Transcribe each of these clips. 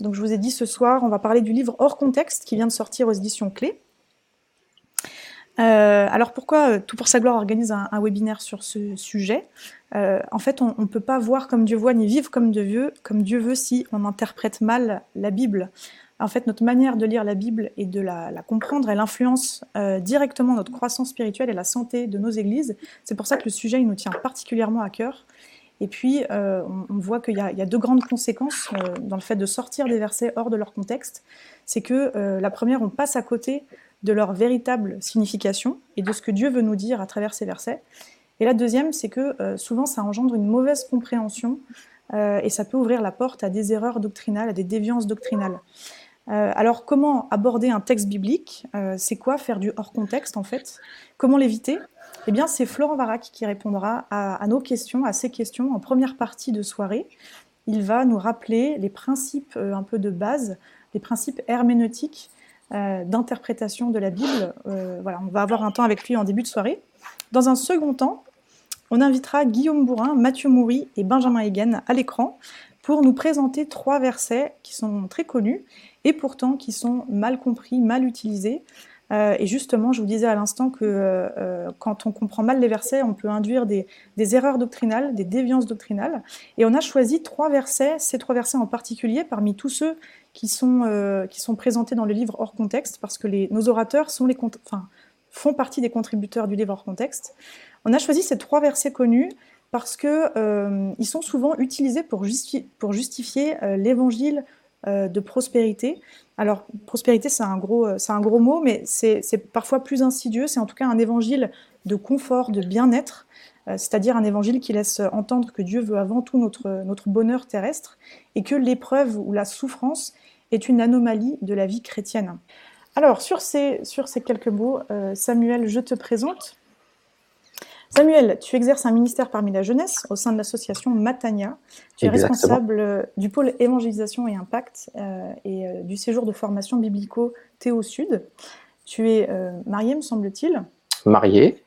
Donc je vous ai dit ce soir, on va parler du livre Hors contexte qui vient de sortir aux éditions Clés. Euh, alors pourquoi euh, Tout pour sa gloire organise un, webinaire sur ce sujet? Euh, En fait, on ne peut pas voir comme Dieu voit ni vivre comme Dieu veut, comme Dieu veut si on interprète mal la Bible. En fait, notre manière de lire la Bible et de la, comprendre, elle influence directement notre croissance spirituelle et la santé de nos églises. C'est pour ça que le sujet il nous tient particulièrement à cœur. Et puis, euh, on, voit qu'il y, a deux grandes conséquences euh, dans le fait de sortir des versets hors de leur contexte. C'est que euh, la première, on passe à côté de leur véritable signification et de ce que Dieu veut nous dire à travers ces versets. Et la deuxième, c'est que souvent, ça engendre une mauvaise compréhension et ça peut ouvrir la porte à des erreurs doctrinales, à des déviances doctrinales. alors, comment aborder un texte biblique? C'est quoi faire du hors contexte en fait? Comment l'éviter? Eh bien, c'est Florent Varac qui répondra à, nos questions, à ces questions en première partie de soirée. Il va nous rappeler les principes euh, un peu de base, les principes herméneutiques euh, d'interprétation de la Bible. Euh, on va avoir un temps avec lui en début de soirée. Dans un second temps, on invitera Guillaume Bourrin, Mathieu Moury et Benjamin Hegen à l'écran pour nous présenter trois versets qui sont très connus et pourtant qui sont mal compris, mal utilisés. Euh, et justement, je vous disais à l'instant que euh, euh, quand on comprend mal les versets, on peut induire des, erreurs doctrinales, des déviances doctrinales. Et on a choisi trois versets, ces trois versets en particulier, parmi tous ceux qui sont, qui sont présentés dans le livre hors contexte, parce que nos orateurs sont les, font partie des contributeurs du livre hors contexte. On a choisi ces trois versets connus parce qu'ils sont souvent utilisés pour justifier l'évangile de prospérité. Alors, prospérité, c'est un, gros, euh, un gros mot, mais c'est parfois plus insidieux. C'est en tout cas un évangile de confort, de bien-être, euh, c'est-à-dire un évangile qui laisse entendre que Dieu veut avant tout notre, notre bonheur terrestre et que l'épreuve ou la souffrance est une anomalie de la vie chrétienne. Alors, sur ces, sur ces quelques mots, euh, Samuel, je te présente. Samuel, tu exerces un ministère parmi la jeunesse au sein de l'association Matania. Tu es responsable euh, du pôle évangélisation et impact euh, et euh, du séjour de formation biblico Théo Sud. Tu es marié, me semble-t-il. Marié,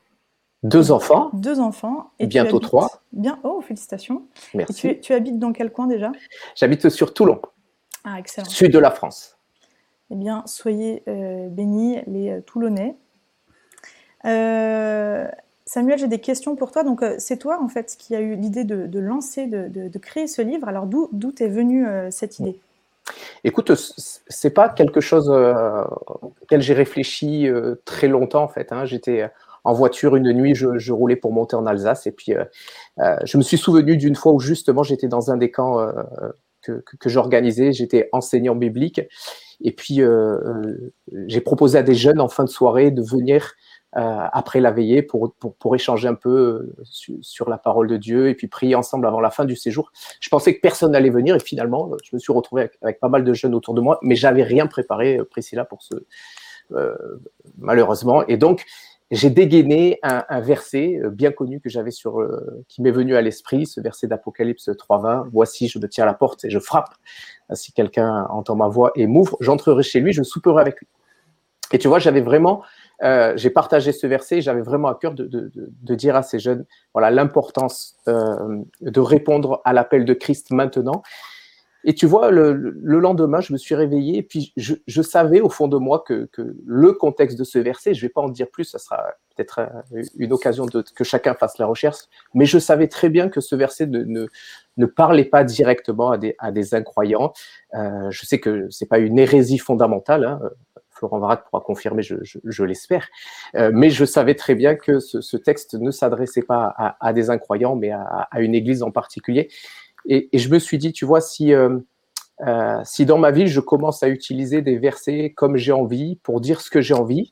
deux enfants. Deux enfants. Et bientôt trois. Bien, oh, félicitations. Merci. Et tu, habites dans quel coin déjà? J'habite sur Toulon. Ah, excellent. Sud de la France. Eh bien, soyez bénis les Toulonnais. Euh, Samuel, j'ai des questions pour toi. Donc, euh, c'est toi, en fait, qui a eu l'idée de, lancer, de, créer ce livre. Alors, d'où est venue euh, cette idée? Écoute, c'est pas quelque chose euh, auquel j'ai réfléchi très longtemps, en fait. Hein. J'étais en voiture une nuit, je, roulais pour monter en Alsace, et puis je me suis souvenu d'une fois où justement j'étais dans un des camps que, que j'organisais, j'étais enseignant biblique, et puis j'ai proposé à des jeunes en fin de soirée de venir après la veillée pour, pour, pour échanger un peu euh, sur la parole de Dieu et puis prier ensemble avant la fin du séjour. Je pensais que personne n'allait venir et finalement, je me suis retrouvé avec, pas mal de jeunes autour de moi, mais j'avais rien préparé, euh, Priscilla, pour ce euh, malheureusement. Et donc, j'ai dégainé un, un, verset bien connu que j'avais sur, qui m'est venu à l'esprit, ce verset d'Apocalypse 3.20. Voici, je me tiens à la porte et je frappe. Si quelqu'un entend ma voix et m'ouvre, j'entrerai chez lui, je souperai avec lui. Et tu vois, j'avais vraiment euh, j'ai partagé ce verset j'avais vraiment à cœur de, dire à ces jeunes voilà l'importance euh, de répondre à l'appel de Christ maintenant. Et tu vois, le, le, lendemain, je me suis réveillé et puis je, savais au fond de moi que, le contexte de ce verset, je vais pas en dire plus, ça sera peut-être euh, une occasion que chacun fasse la recherche, mais je savais très bien que ce verset ne, ne, ne parlait pas directement à des, incroyants. Je sais que c'est pas une hérésie fondamentale, hein, Florent Varac pourra confirmer, je, l'espère. Euh, mais je savais très bien que ce, texte ne s'adressait pas à, des incroyants, mais à, une église en particulier. Et, je me suis dit, tu vois, si, euh, euh, si dans ma vie, je commence à utiliser des versets comme j'ai envie, pour dire ce que j'ai envie,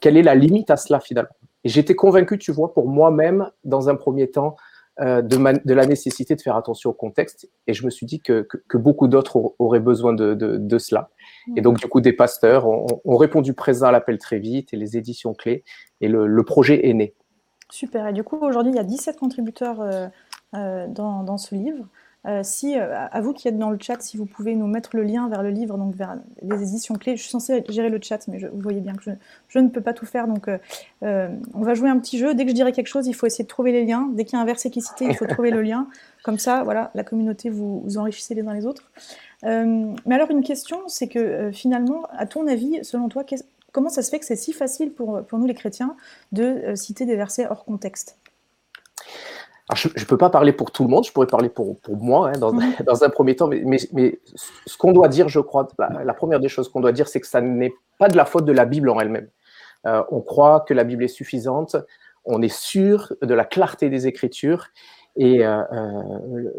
quelle est la limite à cela finalement? Et j'étais convaincu, tu vois, pour moi-même, dans un premier temps, de, de, la nécessité de faire attention au contexte. Et je me suis dit que, que, beaucoup d'autres auraient besoin de, de, cela. Et donc, du coup, des pasteurs ont, répondu présent à l'appel très vite et les éditions clés. Et le, projet est né. Super. Et du coup, aujourd'hui, il y a 17 contributeurs dans, dans, ce livre. Euh, si, euh, à vous qui êtes dans le chat, si vous pouvez nous mettre le lien vers le livre, donc vers les éditions clés. Je suis censée gérer le chat, mais vous voyez bien que je, ne peux pas tout faire. Donc, euh, on va jouer un petit jeu. Dès que je dirai quelque chose, il faut essayer de trouver les liens. Dès qu'il y a un verset qui est cité, il faut trouver le lien. Comme ça, voilà, la communauté, vous, vous enrichissez les uns les autres. mais alors, une question, c'est que finalement, à ton avis, selon toi, comment ça se fait que c'est si facile pour, pour nous les chrétiens de citer des versets hors contexte? Je ne peux pas parler pour tout le monde, je pourrais parler pour, pour moi hein, dans, dans, un premier temps, mais, mais, ce qu'on doit dire, je crois, la, première des choses qu'on doit dire, c'est que ça n'est pas de la faute de la Bible en elle-même. Euh, on croit que la Bible est suffisante, on est sûr de la clarté des Écritures, et euh, euh,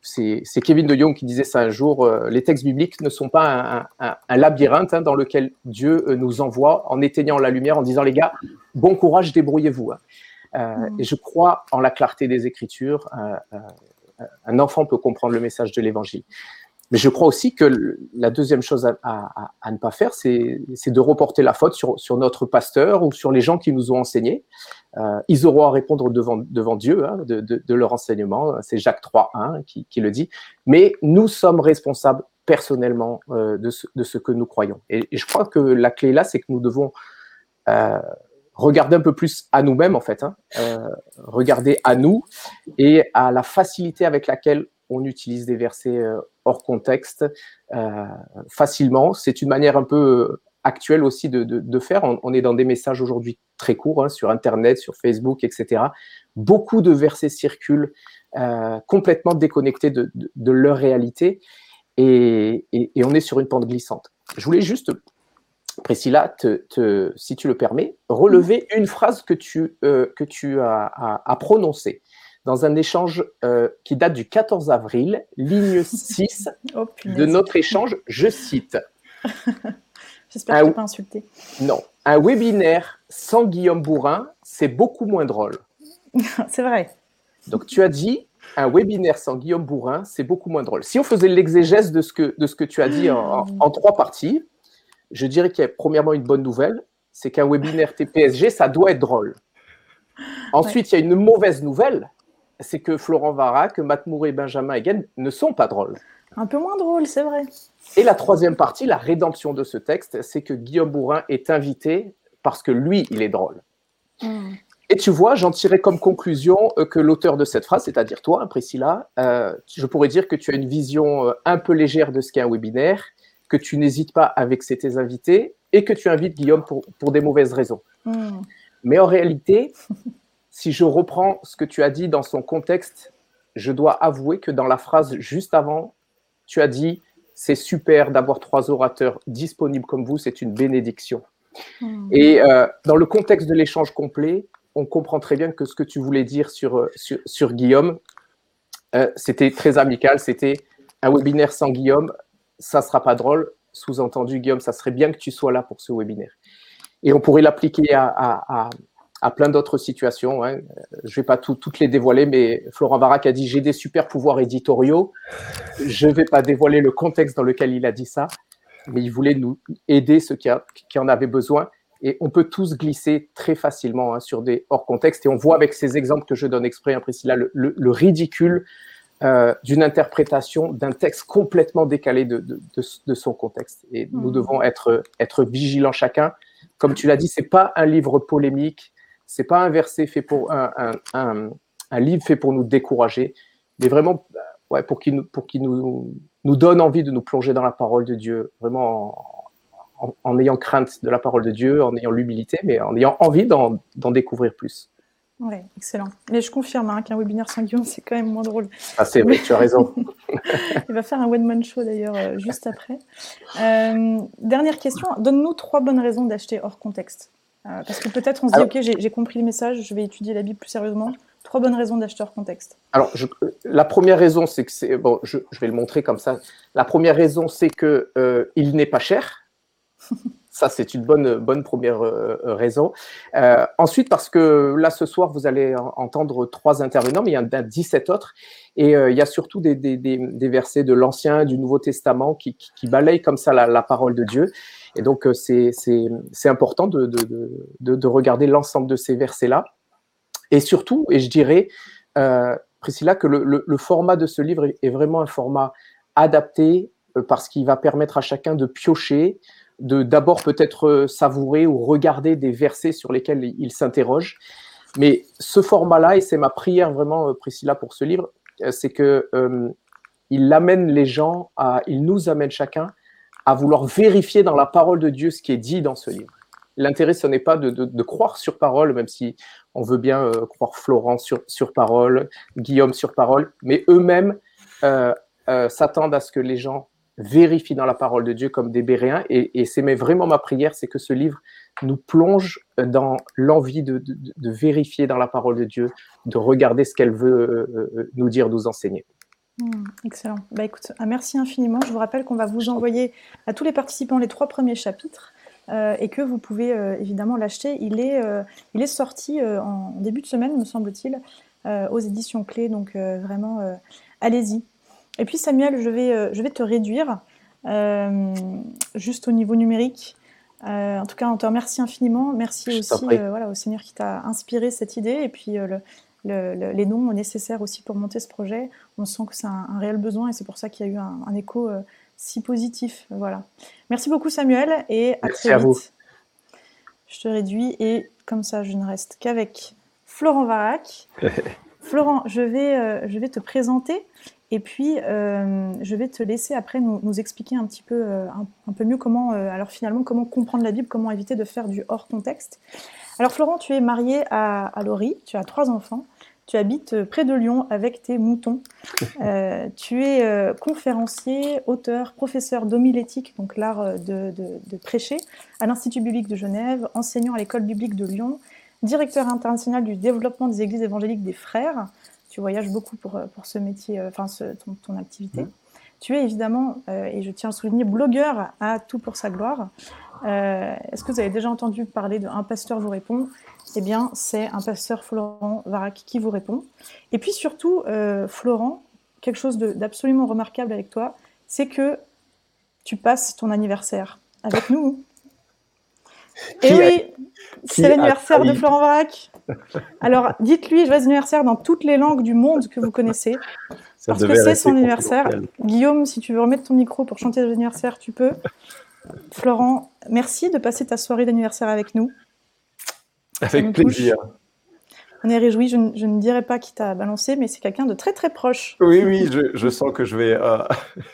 c'est Kevin de Jong qui disait ça un jour, les textes bibliques ne sont pas un, un, labyrinthe hein, dans lequel Dieu nous envoie en éteignant la lumière, en disant les gars, bon courage, débrouillez-vous. Hein. Euh, mm. Et je crois en la clarté des Écritures. Euh, euh, un enfant peut comprendre le message de l'Évangile. Mais je crois aussi que la deuxième chose à, ne pas faire, c'est de reporter la faute sur, sur, notre pasteur ou sur les gens qui nous ont enseigné. ils auront à répondre devant, devant Dieu hein, de, de, leur enseignement. C'est Jacques 3.1 qui, qui, le dit. Mais nous sommes responsables personnellement de, ce, de, ce, que nous croyons. Et, et, je crois que la clé là, c'est que nous devons regarder un peu plus à nous-mêmes, en fait, hein. euh, regarder à nous et à la facilité avec laquelle on utilise des versets euh, hors contexte euh, facilement. C'est une manière un peu actuelle aussi de, faire. On, est dans des messages aujourd'hui très courts hein, sur Internet, sur Facebook, etc. Beaucoup de versets circulent complètement déconnectés de, leur réalité et, et, et on est sur une pente glissante. Je voulais juste Priscilla, te, si tu le permets, relever une phrase que tu, euh, que tu as, prononcée dans un échange euh, qui date du 14 avril, ligne 6 de notre échange. Je cite. J'espère que tu pas insulté. Non. Un webinaire sans Guillaume Bourrin, c'est beaucoup moins drôle. c'est vrai. Donc tu as dit un webinaire sans Guillaume Bourrin, c'est beaucoup moins drôle. Si on faisait l'exégèse de, ce que, de ce que tu as dit en trois parties, je dirais qu'il y a premièrement une bonne nouvelle, c'est qu'un webinaire TPSG, ça doit être drôle. Ensuite, il y a une mauvaise nouvelle, c'est que Florent Vara, que Matt et Benjamin Hagen ne sont pas drôles. Un peu moins drôle, c'est vrai. Et la troisième partie, la rédemption de ce texte, c'est que Guillaume Bourrin est invité parce que lui, il est drôle. Hmm. Et tu vois, j'en tirais comme conclusion euh, que l'auteur de cette phrase, c'est-à-dire toi, Priscilla, euh, je pourrais dire que tu as une vision euh, un peu légère de ce qu'est un webinaire que tu n'hésites pas avec tes invités et que tu invites Guillaume pour, pour des mauvaises raisons. Hmm. Mais en réalité, si je reprends ce que tu as dit dans son contexte, je dois avouer que dans la phrase juste avant, tu as dit c'est super d'avoir trois orateurs disponibles comme vous, c'est une bénédiction. Hmm. Et euh, dans le contexte de l'échange complet, on comprend très bien que ce que tu voulais dire sur, euh, sur, Guillaume, euh, c'était très amical, c'était un webinaire sans Guillaume, ça sera pas drôle. Sous-entendu, Guillaume, ça serait bien que tu sois là pour ce webinaire. Et on pourrait l'appliquer à, plein d'autres situations. Hein. Je vais pas toutes les dévoiler, mais Florent Varac a dit J'ai des super pouvoirs éditoriaux. Je ne vais pas dévoiler le contexte dans lequel il a dit ça, mais il voulait nous aider ceux qui, en avaient besoin. Et on peut tous glisser très facilement hein, sur des hors contexte. Et on voit avec ces exemples que je donne exprès, hein, Priscilla, le ridicule euh, d'une interprétation d'un texte complètement décalé de, de, de, son contexte. Et nous hmm. devons être, être vigilants chacun. Comme tu l'as dit, c'est pas un livre polémique, c'est pas un verset fait pour un, un, un, livre fait pour nous décourager, mais vraiment euh, ouais, pour qu'il nous, pour qu'il nous, nous donne envie de nous plonger dans la parole de Dieu, vraiment en, en, ayant crainte de la parole de Dieu, en ayant l'humilité, mais en ayant envie d'en découvrir plus. Oui, excellent. Mais je confirme hein, qu'un webinaire sans Guillaume, c'est quand même moins drôle. Ah, c'est vrai, tu as raison. Il va faire un one-man show d'ailleurs euh, juste après. Euh, dernière question, donne-nous trois bonnes raisons d'acheter hors contexte. Euh, parce que peut-être on se dit, ok, j'ai compris le message, je vais étudier la Bible plus sérieusement. Trois bonnes raisons d'acheter hors contexte. Alors, la première raison, c'est que c'est. Bon, je, je, vais le montrer comme ça. La première raison, c'est qu'il il n'est pas cher. Ça, c'est une bonne, bonne première euh, raison. Euh, ensuite, parce que là, ce soir, vous allez entendre trois intervenants, mais il y en a 17 autres. Et euh, il y a surtout des, versets de l'Ancien, du Nouveau Testament qui, balayent comme ça la, parole de Dieu. Et donc, c'est important de, de, de, de regarder l'ensemble de ces versets-là. Et surtout, et je dirais, Priscilla, que le, format de ce livre est vraiment un format adapté parce qu'il va permettre à chacun de piocher, de d'abord peut-être euh, savourer ou regarder des versets sur lesquels il s'interroge. Mais ce format-là, et c'est ma prière vraiment, euh, Priscilla, pour ce livre, euh, c'est que il amène les gens à, il nous amène chacun à vouloir vérifier dans la parole de Dieu ce qui est dit dans ce livre. L'intérêt, ce n'est pas de, croire sur parole, même si on veut bien croire Florent sur, sur parole, Guillaume sur parole, mais eux-mêmes s'attendent à ce que les gens vérifie dans la parole de Dieu comme des Béréens. Et, c'est vraiment ma prière, c'est que ce livre nous plonge dans l'envie de, vérifier dans la parole de Dieu, de regarder ce qu'elle veut euh, euh, nous dire, nous enseigner. Hmm, excellent. Bah écoute, merci infiniment. Je vous rappelle qu'on va vous envoyer à tous les participants les trois premiers chapitres. Euh, et que vous pouvez évidemment l'acheter. Il, est il est sorti en début de semaine, me semble-t-il, aux éditions clés. Donc vraiment, allez-y. Et puis Samuel, je vais, euh, je vais te réduire euh, juste au niveau numérique. Euh, en tout cas, on te remercie infiniment. Merci aussi voilà, au Seigneur qui t'a inspiré cette idée et puis les dons nécessaires aussi pour monter ce projet. On sent que c'est un, réel besoin et c'est pour ça qu'il y a eu un, écho si positif. Voilà. Merci beaucoup Samuel et à très vite. Je te réduis et comme ça, je ne reste qu'avec Florent Varac. Florent, je vais, je vais te présenter et puis, euh, je vais te laisser après nous, nous expliquer un petit peu, euh, un, peu mieux comment, euh, alors finalement, comment comprendre la Bible, comment éviter de faire du hors contexte. Alors, Florent, tu es marié à, à Laurie, tu as trois enfants, tu habites près de Lyon avec tes moutons. tu es conférencier, auteur, professeur d'homilétique, donc l'art de, de, de, prêcher, à l'Institut biblique de Genève, enseignant à l'école biblique de Lyon, directeur international du développement des églises évangéliques des frères tu voyages beaucoup pour, euh, pour ce métier, euh, enfin ton, ton, activité. Mmh. Tu es évidemment, euh, et je tiens à souligner, blogueur à tout pour sa gloire. Est-ce que vous avez déjà entendu parler d'un pasteur vous répond? Eh bien, c'est un pasteur Florent Varac qui vous répond. Et puis surtout, Florent, quelque chose d'absolument remarquable avec toi, c'est que tu passes ton anniversaire avec nous. Et oui, c'est l'anniversaire de Florent Varac. Alors, dites-lui joyeux anniversaire dans toutes les langues du monde que vous connaissez. parce que c'est son anniversaire. Guillaume, si tu veux remettre ton micro pour chanter joyeux anniversaire, tu peux. Florent, merci de passer ta soirée d'anniversaire avec nous. Avec plaisir. On est réjouis. Je, ne dirais pas qui t'a balancé, mais c'est quelqu'un de très très proche. Oui, oui, je, sens que je vais. Euh...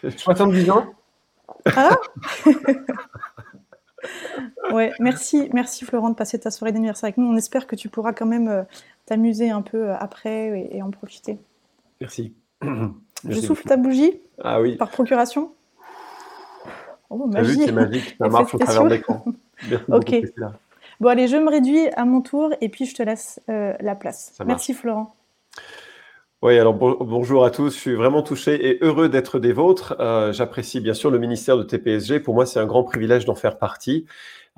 70 ans Ah Ouais, merci, merci Florent de passer ta soirée d'anniversaire avec nous. On espère que tu pourras quand même euh, t'amuser un peu euh, après et, en profiter. Merci. Je souffle ta bougie Ah oui. Par procuration Oh, magie. c'est magique, ça marche au travers de l'écran. ok. Bon, allez, je me réduis à mon tour et puis je te laisse euh, la place. Merci Florent. Oui, alors bonjour à tous. Je suis vraiment touché et heureux d'être des vôtres. Euh, j'apprécie bien sûr le ministère de TPSG. Pour moi, c'est un grand privilège d'en faire partie.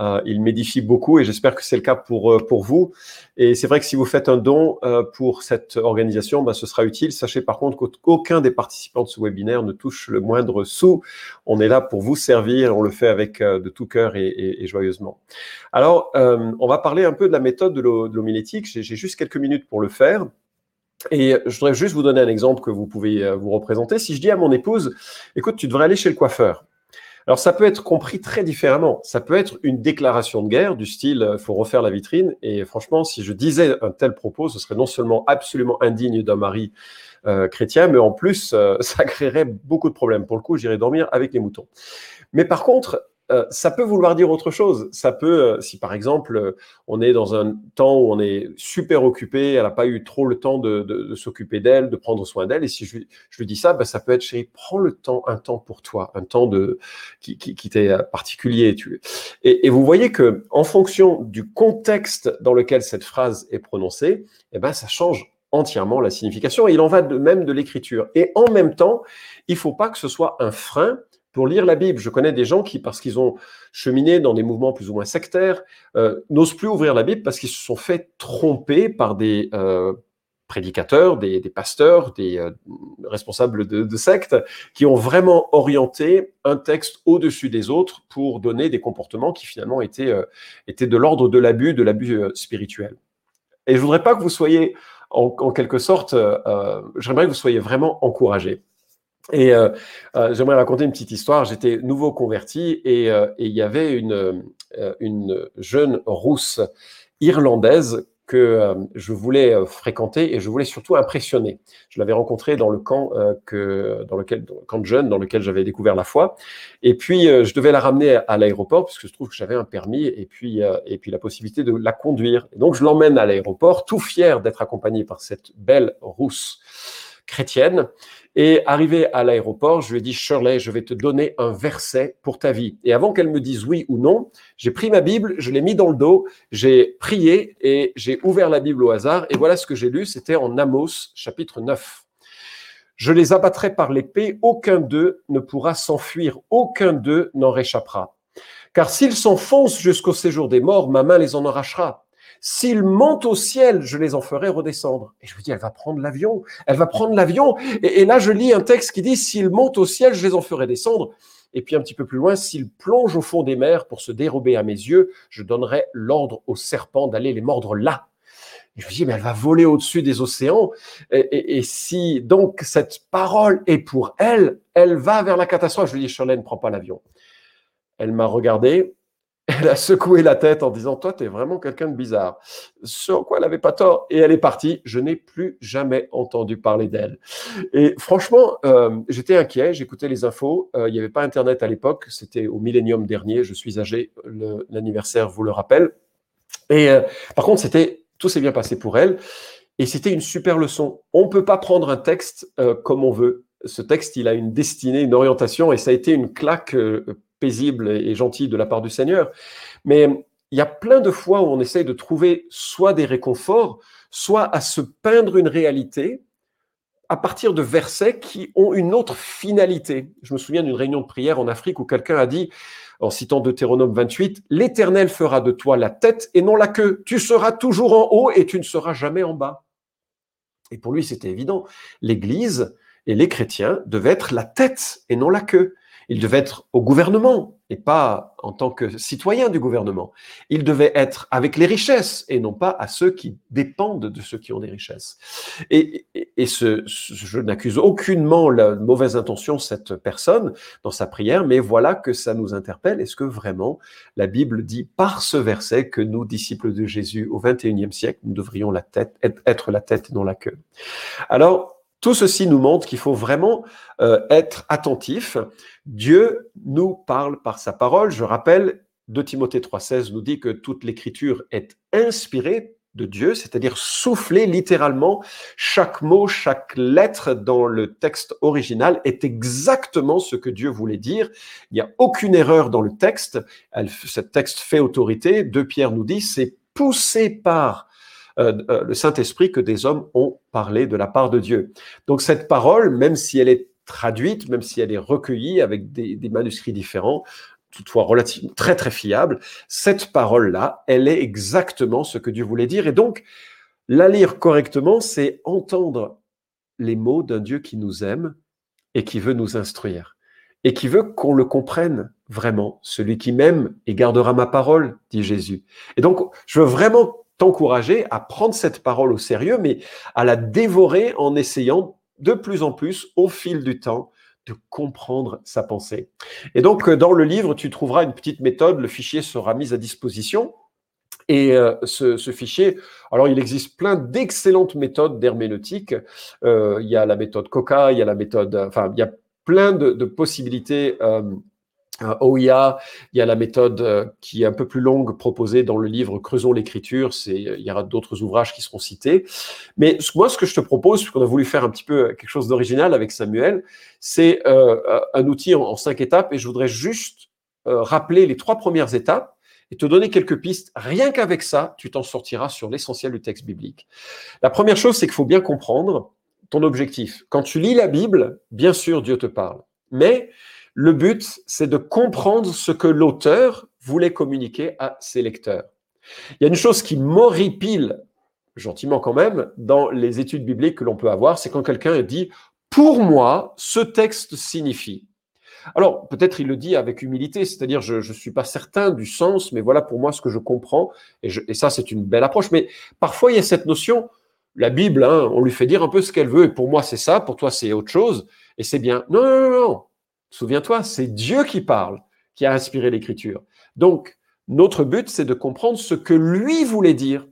Euh, il m'édifie beaucoup et j'espère que c'est le cas pour, euh, pour vous. Et c'est vrai que si vous faites un don pour cette organisation, ben, ce sera utile. Sachez par contre qu'aucun des participants de ce webinaire ne touche le moindre sou. On est là pour vous servir. On le fait avec de tout cœur et, et, joyeusement. Alors, on va parler un peu de la méthode de l'homilétique. J'ai juste quelques minutes pour le faire. Et je voudrais juste vous donner un exemple que vous pouvez euh, vous représenter. Si je dis à mon épouse, écoute, tu devrais aller chez le coiffeur. Alors ça peut être compris très différemment. Ça peut être une déclaration de guerre du style euh, faut refaire la vitrine. Et franchement, si je disais un tel propos, ce serait non seulement absolument indigne d'un mari euh, chrétien, mais en plus, ça créerait beaucoup de problèmes. Pour le coup, j'irai dormir avec les moutons. Mais par contre, euh, ça peut vouloir dire autre chose. Ça peut, euh, si par exemple, euh, on est dans un temps où on est super occupé, elle n'a pas eu trop le temps de, s'occuper d'elle, de prendre soin d'elle, et si je, lui dis ça, ben, ça peut être chérie, prends le temps, un temps pour toi, un temps de, qui, qui, qui t'est particulier. Tu, et, et, vous voyez que en fonction du contexte dans lequel cette phrase est prononcée, eh ben, ça change entièrement la signification. Et il en va de même de l'écriture. Et en même temps, il faut pas que ce soit un frein pour lire la Bible. Je connais des gens qui, parce qu'ils ont cheminé dans des mouvements plus ou moins sectaires, euh, n'osent plus ouvrir la Bible parce qu'ils se sont fait tromper par des euh, prédicateurs, des, pasteurs, des euh, responsables de, sectes, qui ont vraiment orienté un texte au-dessus des autres pour donner des comportements qui finalement étaient, étaient de l'ordre de l'abus, de l'abus spirituel. Et je voudrais pas que vous soyez, en, en quelque sorte, j'aimerais que vous soyez vraiment encouragés. Et euh, euh, j'aimerais raconter une petite histoire. J'étais nouveau converti et, euh, il y avait une, une jeune rousse irlandaise que je voulais fréquenter et je voulais surtout impressionner. Je l'avais rencontrée dans le camp que dans lequel camp de jeunes dans lequel j'avais découvert la foi. Et puis je devais la ramener à l'aéroport puisque je trouve que j'avais un permis et puis et puis la possibilité de la conduire. Et donc je l'emmène à l'aéroport, tout fier d'être accompagné par cette belle rousse chrétienne. Et arrivé à l'aéroport, je lui ai dit, Shirley, je vais te donner un verset pour ta vie. Et avant qu'elle me dise oui ou non, j'ai pris ma Bible, je l'ai mis dans le dos, j'ai prié et j'ai ouvert la Bible au hasard. Et voilà ce que j'ai lu, c'était en Amos, chapitre 9. Je les abattrai par l'épée, aucun d'eux ne pourra s'enfuir, aucun d'eux n'en réchappera. Car s'ils s'enfoncent jusqu'au séjour des morts, ma main les en arrachera. S'ils montent au ciel, je les en ferai redescendre. Et je me dis, elle va prendre l'avion. Elle va prendre l'avion. Et, là, je lis un texte qui dit, s'ils montent au ciel, je les en ferai descendre. Et puis un petit peu plus loin, s'ils plongent au fond des mers pour se dérober à mes yeux, je donnerai l'ordre aux serpents d'aller les mordre là. Je me dis, mais elle va voler au-dessus des océans. Et, et, si donc cette parole est pour elle, elle va vers la catastrophe. Je lui dis, Shirley, ne prends pas l'avion. Elle m'a regardé, elle a secoué la tête en disant Toi, tu es vraiment quelqu'un de bizarre. Sur quoi elle n'avait pas tort. Et elle est partie. Je n'ai plus jamais entendu parler d'elle. Et franchement, euh, j'étais inquiet. J'écoutais les infos. Euh, il n'y avait pas Internet à l'époque. C'était au millénium dernier. Je suis âgé. L'anniversaire vous le rappelle. Et euh, par contre, c'était tout s'est bien passé pour elle. Et c'était une super leçon. On ne peut pas prendre un texte comme on veut. Ce texte, il a une destinée, une orientation, et ça a été une claque paisible et gentil de la part du Seigneur. Mais il y a plein de fois où on essaye de trouver soit des réconforts, soit à se peindre une réalité à partir de versets qui ont une autre finalité. Je me souviens d'une réunion de prière en Afrique où quelqu'un a dit, en citant Deutéronome 28, L'Éternel fera de toi la tête et non la queue. Tu seras toujours en haut et tu ne seras jamais en bas. Et pour lui, c'était évident. L'Église et les chrétiens devaient être la tête et non la queue. Il devait être au gouvernement et pas en tant que citoyen du gouvernement. Il devait être avec les richesses et non pas à ceux qui dépendent de ceux qui ont des richesses. Et, et, ce, je n'accuse aucunement la mauvaise intention cette personne dans sa prière, mais voilà que ça nous interpelle. Est-ce que vraiment la Bible dit par ce verset que nous, disciples de Jésus au XXIe siècle, nous devrions être la tête et non la queue? Alors, tout ceci nous montre qu'il faut vraiment euh, être attentif. Dieu nous parle par sa parole. Je rappelle, 2 Timothée 3,16 nous dit que toute l'écriture est inspirée de Dieu, c'est-à-dire soufflée littéralement. Chaque mot, chaque lettre dans le texte original est exactement ce que Dieu voulait dire. Il n'y a aucune erreur dans le texte. Ce texte fait autorité. De Pierre nous dit, c'est poussé par euh, euh, le Saint-Esprit que des hommes ont parlé de la part de Dieu. Donc cette parole, même si elle est traduite, même si elle est recueillie avec des, manuscrits différents, toutefois relativement très très fiable, cette parole-là, elle est exactement ce que Dieu voulait dire. Et donc, la lire correctement, c'est entendre les mots d'un Dieu qui nous aime et qui veut nous instruire et qui veut qu'on le comprenne vraiment. Celui qui m'aime et gardera ma parole, dit Jésus. Et donc, je veux vraiment t'encourager à prendre cette parole au sérieux, mais à la dévorer en essayant de plus en plus, au fil du temps, de comprendre sa pensée. Et donc, euh, dans le livre, tu trouveras une petite méthode, le fichier sera mis à disposition. Et euh, ce, fichier, alors il existe plein d'excellentes méthodes d'herméneutique. Euh, il y a la méthode Coca, il y a la méthode, enfin, il y a plein de, possibilités OIA, il y a la méthode euh, qui est un peu plus longue proposée dans le livre Creusons l'écriture. C'est, il y aura d'autres ouvrages qui seront cités. Mais moi, ce que je te propose, puisqu'on a voulu faire un petit peu quelque chose d'original avec Samuel, c'est euh, un outil en, cinq étapes. Et je voudrais juste euh, rappeler les trois premières étapes et te donner quelques pistes. Rien qu'avec ça, tu t'en sortiras sur l'essentiel du texte biblique. La première chose, c'est qu'il faut bien comprendre ton objectif. Quand tu lis la Bible, bien sûr, Dieu te parle. Mais Le but, c'est de comprendre ce que l'auteur voulait communiquer à ses lecteurs. Il y a une chose qui m'horripile, gentiment quand même, dans les études bibliques que l'on peut avoir, c'est quand quelqu'un dit Pour moi, ce texte signifie. Alors, peut-être il le dit avec humilité, c'est-à-dire je ne suis pas certain du sens, mais voilà pour moi ce que je comprends, et, ça c'est une belle approche. Mais parfois il y a cette notion, la Bible, hein, on lui fait dire un peu ce qu'elle veut, et pour moi c'est ça, pour toi c'est autre chose, et c'est bien. Non, non, non, non. Souviens-toi, c'est Dieu qui parle, qui a inspiré l'écriture. Donc, notre but, c'est de comprendre ce que lui voulait dire.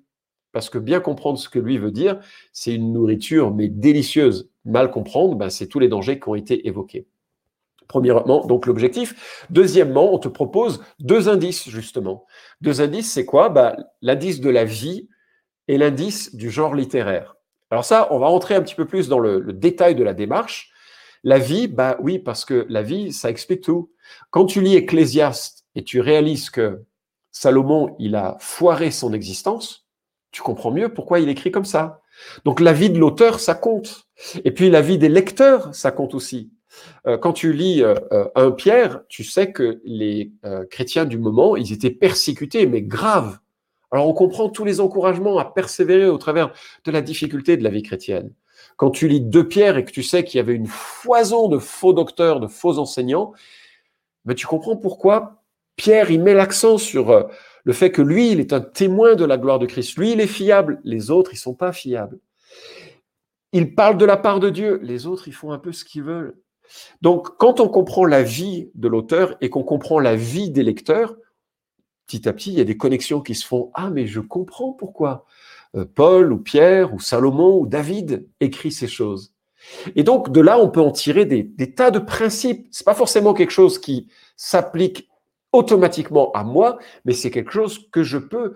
Parce que bien comprendre ce que lui veut dire, c'est une nourriture, mais délicieuse. Mal comprendre, ben, c'est tous les dangers qui ont été évoqués. Premièrement, donc l'objectif. Deuxièmement, on te propose deux indices, justement. Deux indices, c'est quoi? Ben, L'indice de la vie et l'indice du genre littéraire. Alors ça, on va rentrer un petit peu plus dans le, le détail de la démarche. La vie, bah oui, parce que la vie, ça explique tout. Quand tu lis Ecclésiaste et tu réalises que Salomon, il a foiré son existence, tu comprends mieux pourquoi il écrit comme ça. Donc la vie de l'auteur, ça compte. Et puis la vie des lecteurs, ça compte aussi. Euh, quand tu lis euh, euh, un Pierre, tu sais que les chrétiens du moment, ils étaient persécutés, mais graves. Alors on comprend tous les encouragements à persévérer au travers de la difficulté de la vie chrétienne. Quand tu lis deux Pierre et que tu sais qu'il y avait une foison de faux docteurs, de faux enseignants, mais tu comprends pourquoi Pierre, met l'accent sur euh, le fait que lui, il est un témoin de la gloire de Christ. Lui, il est fiable. Les autres, ils sont pas fiables. Il parle de la part de Dieu. Les autres, ils font un peu ce qu'ils veulent. Donc, quand on comprend la vie de l'auteur et qu'on comprend la vie des lecteurs, petit à petit, il y a des connexions qui se font. Ah, mais je comprends pourquoi. Euh, Paul ou Pierre ou Salomon ou David écrit ces choses. Et donc de là, on peut en tirer des, tas de principes. C'est pas forcément quelque chose qui s'applique automatiquement à moi, mais c'est quelque chose que je peux,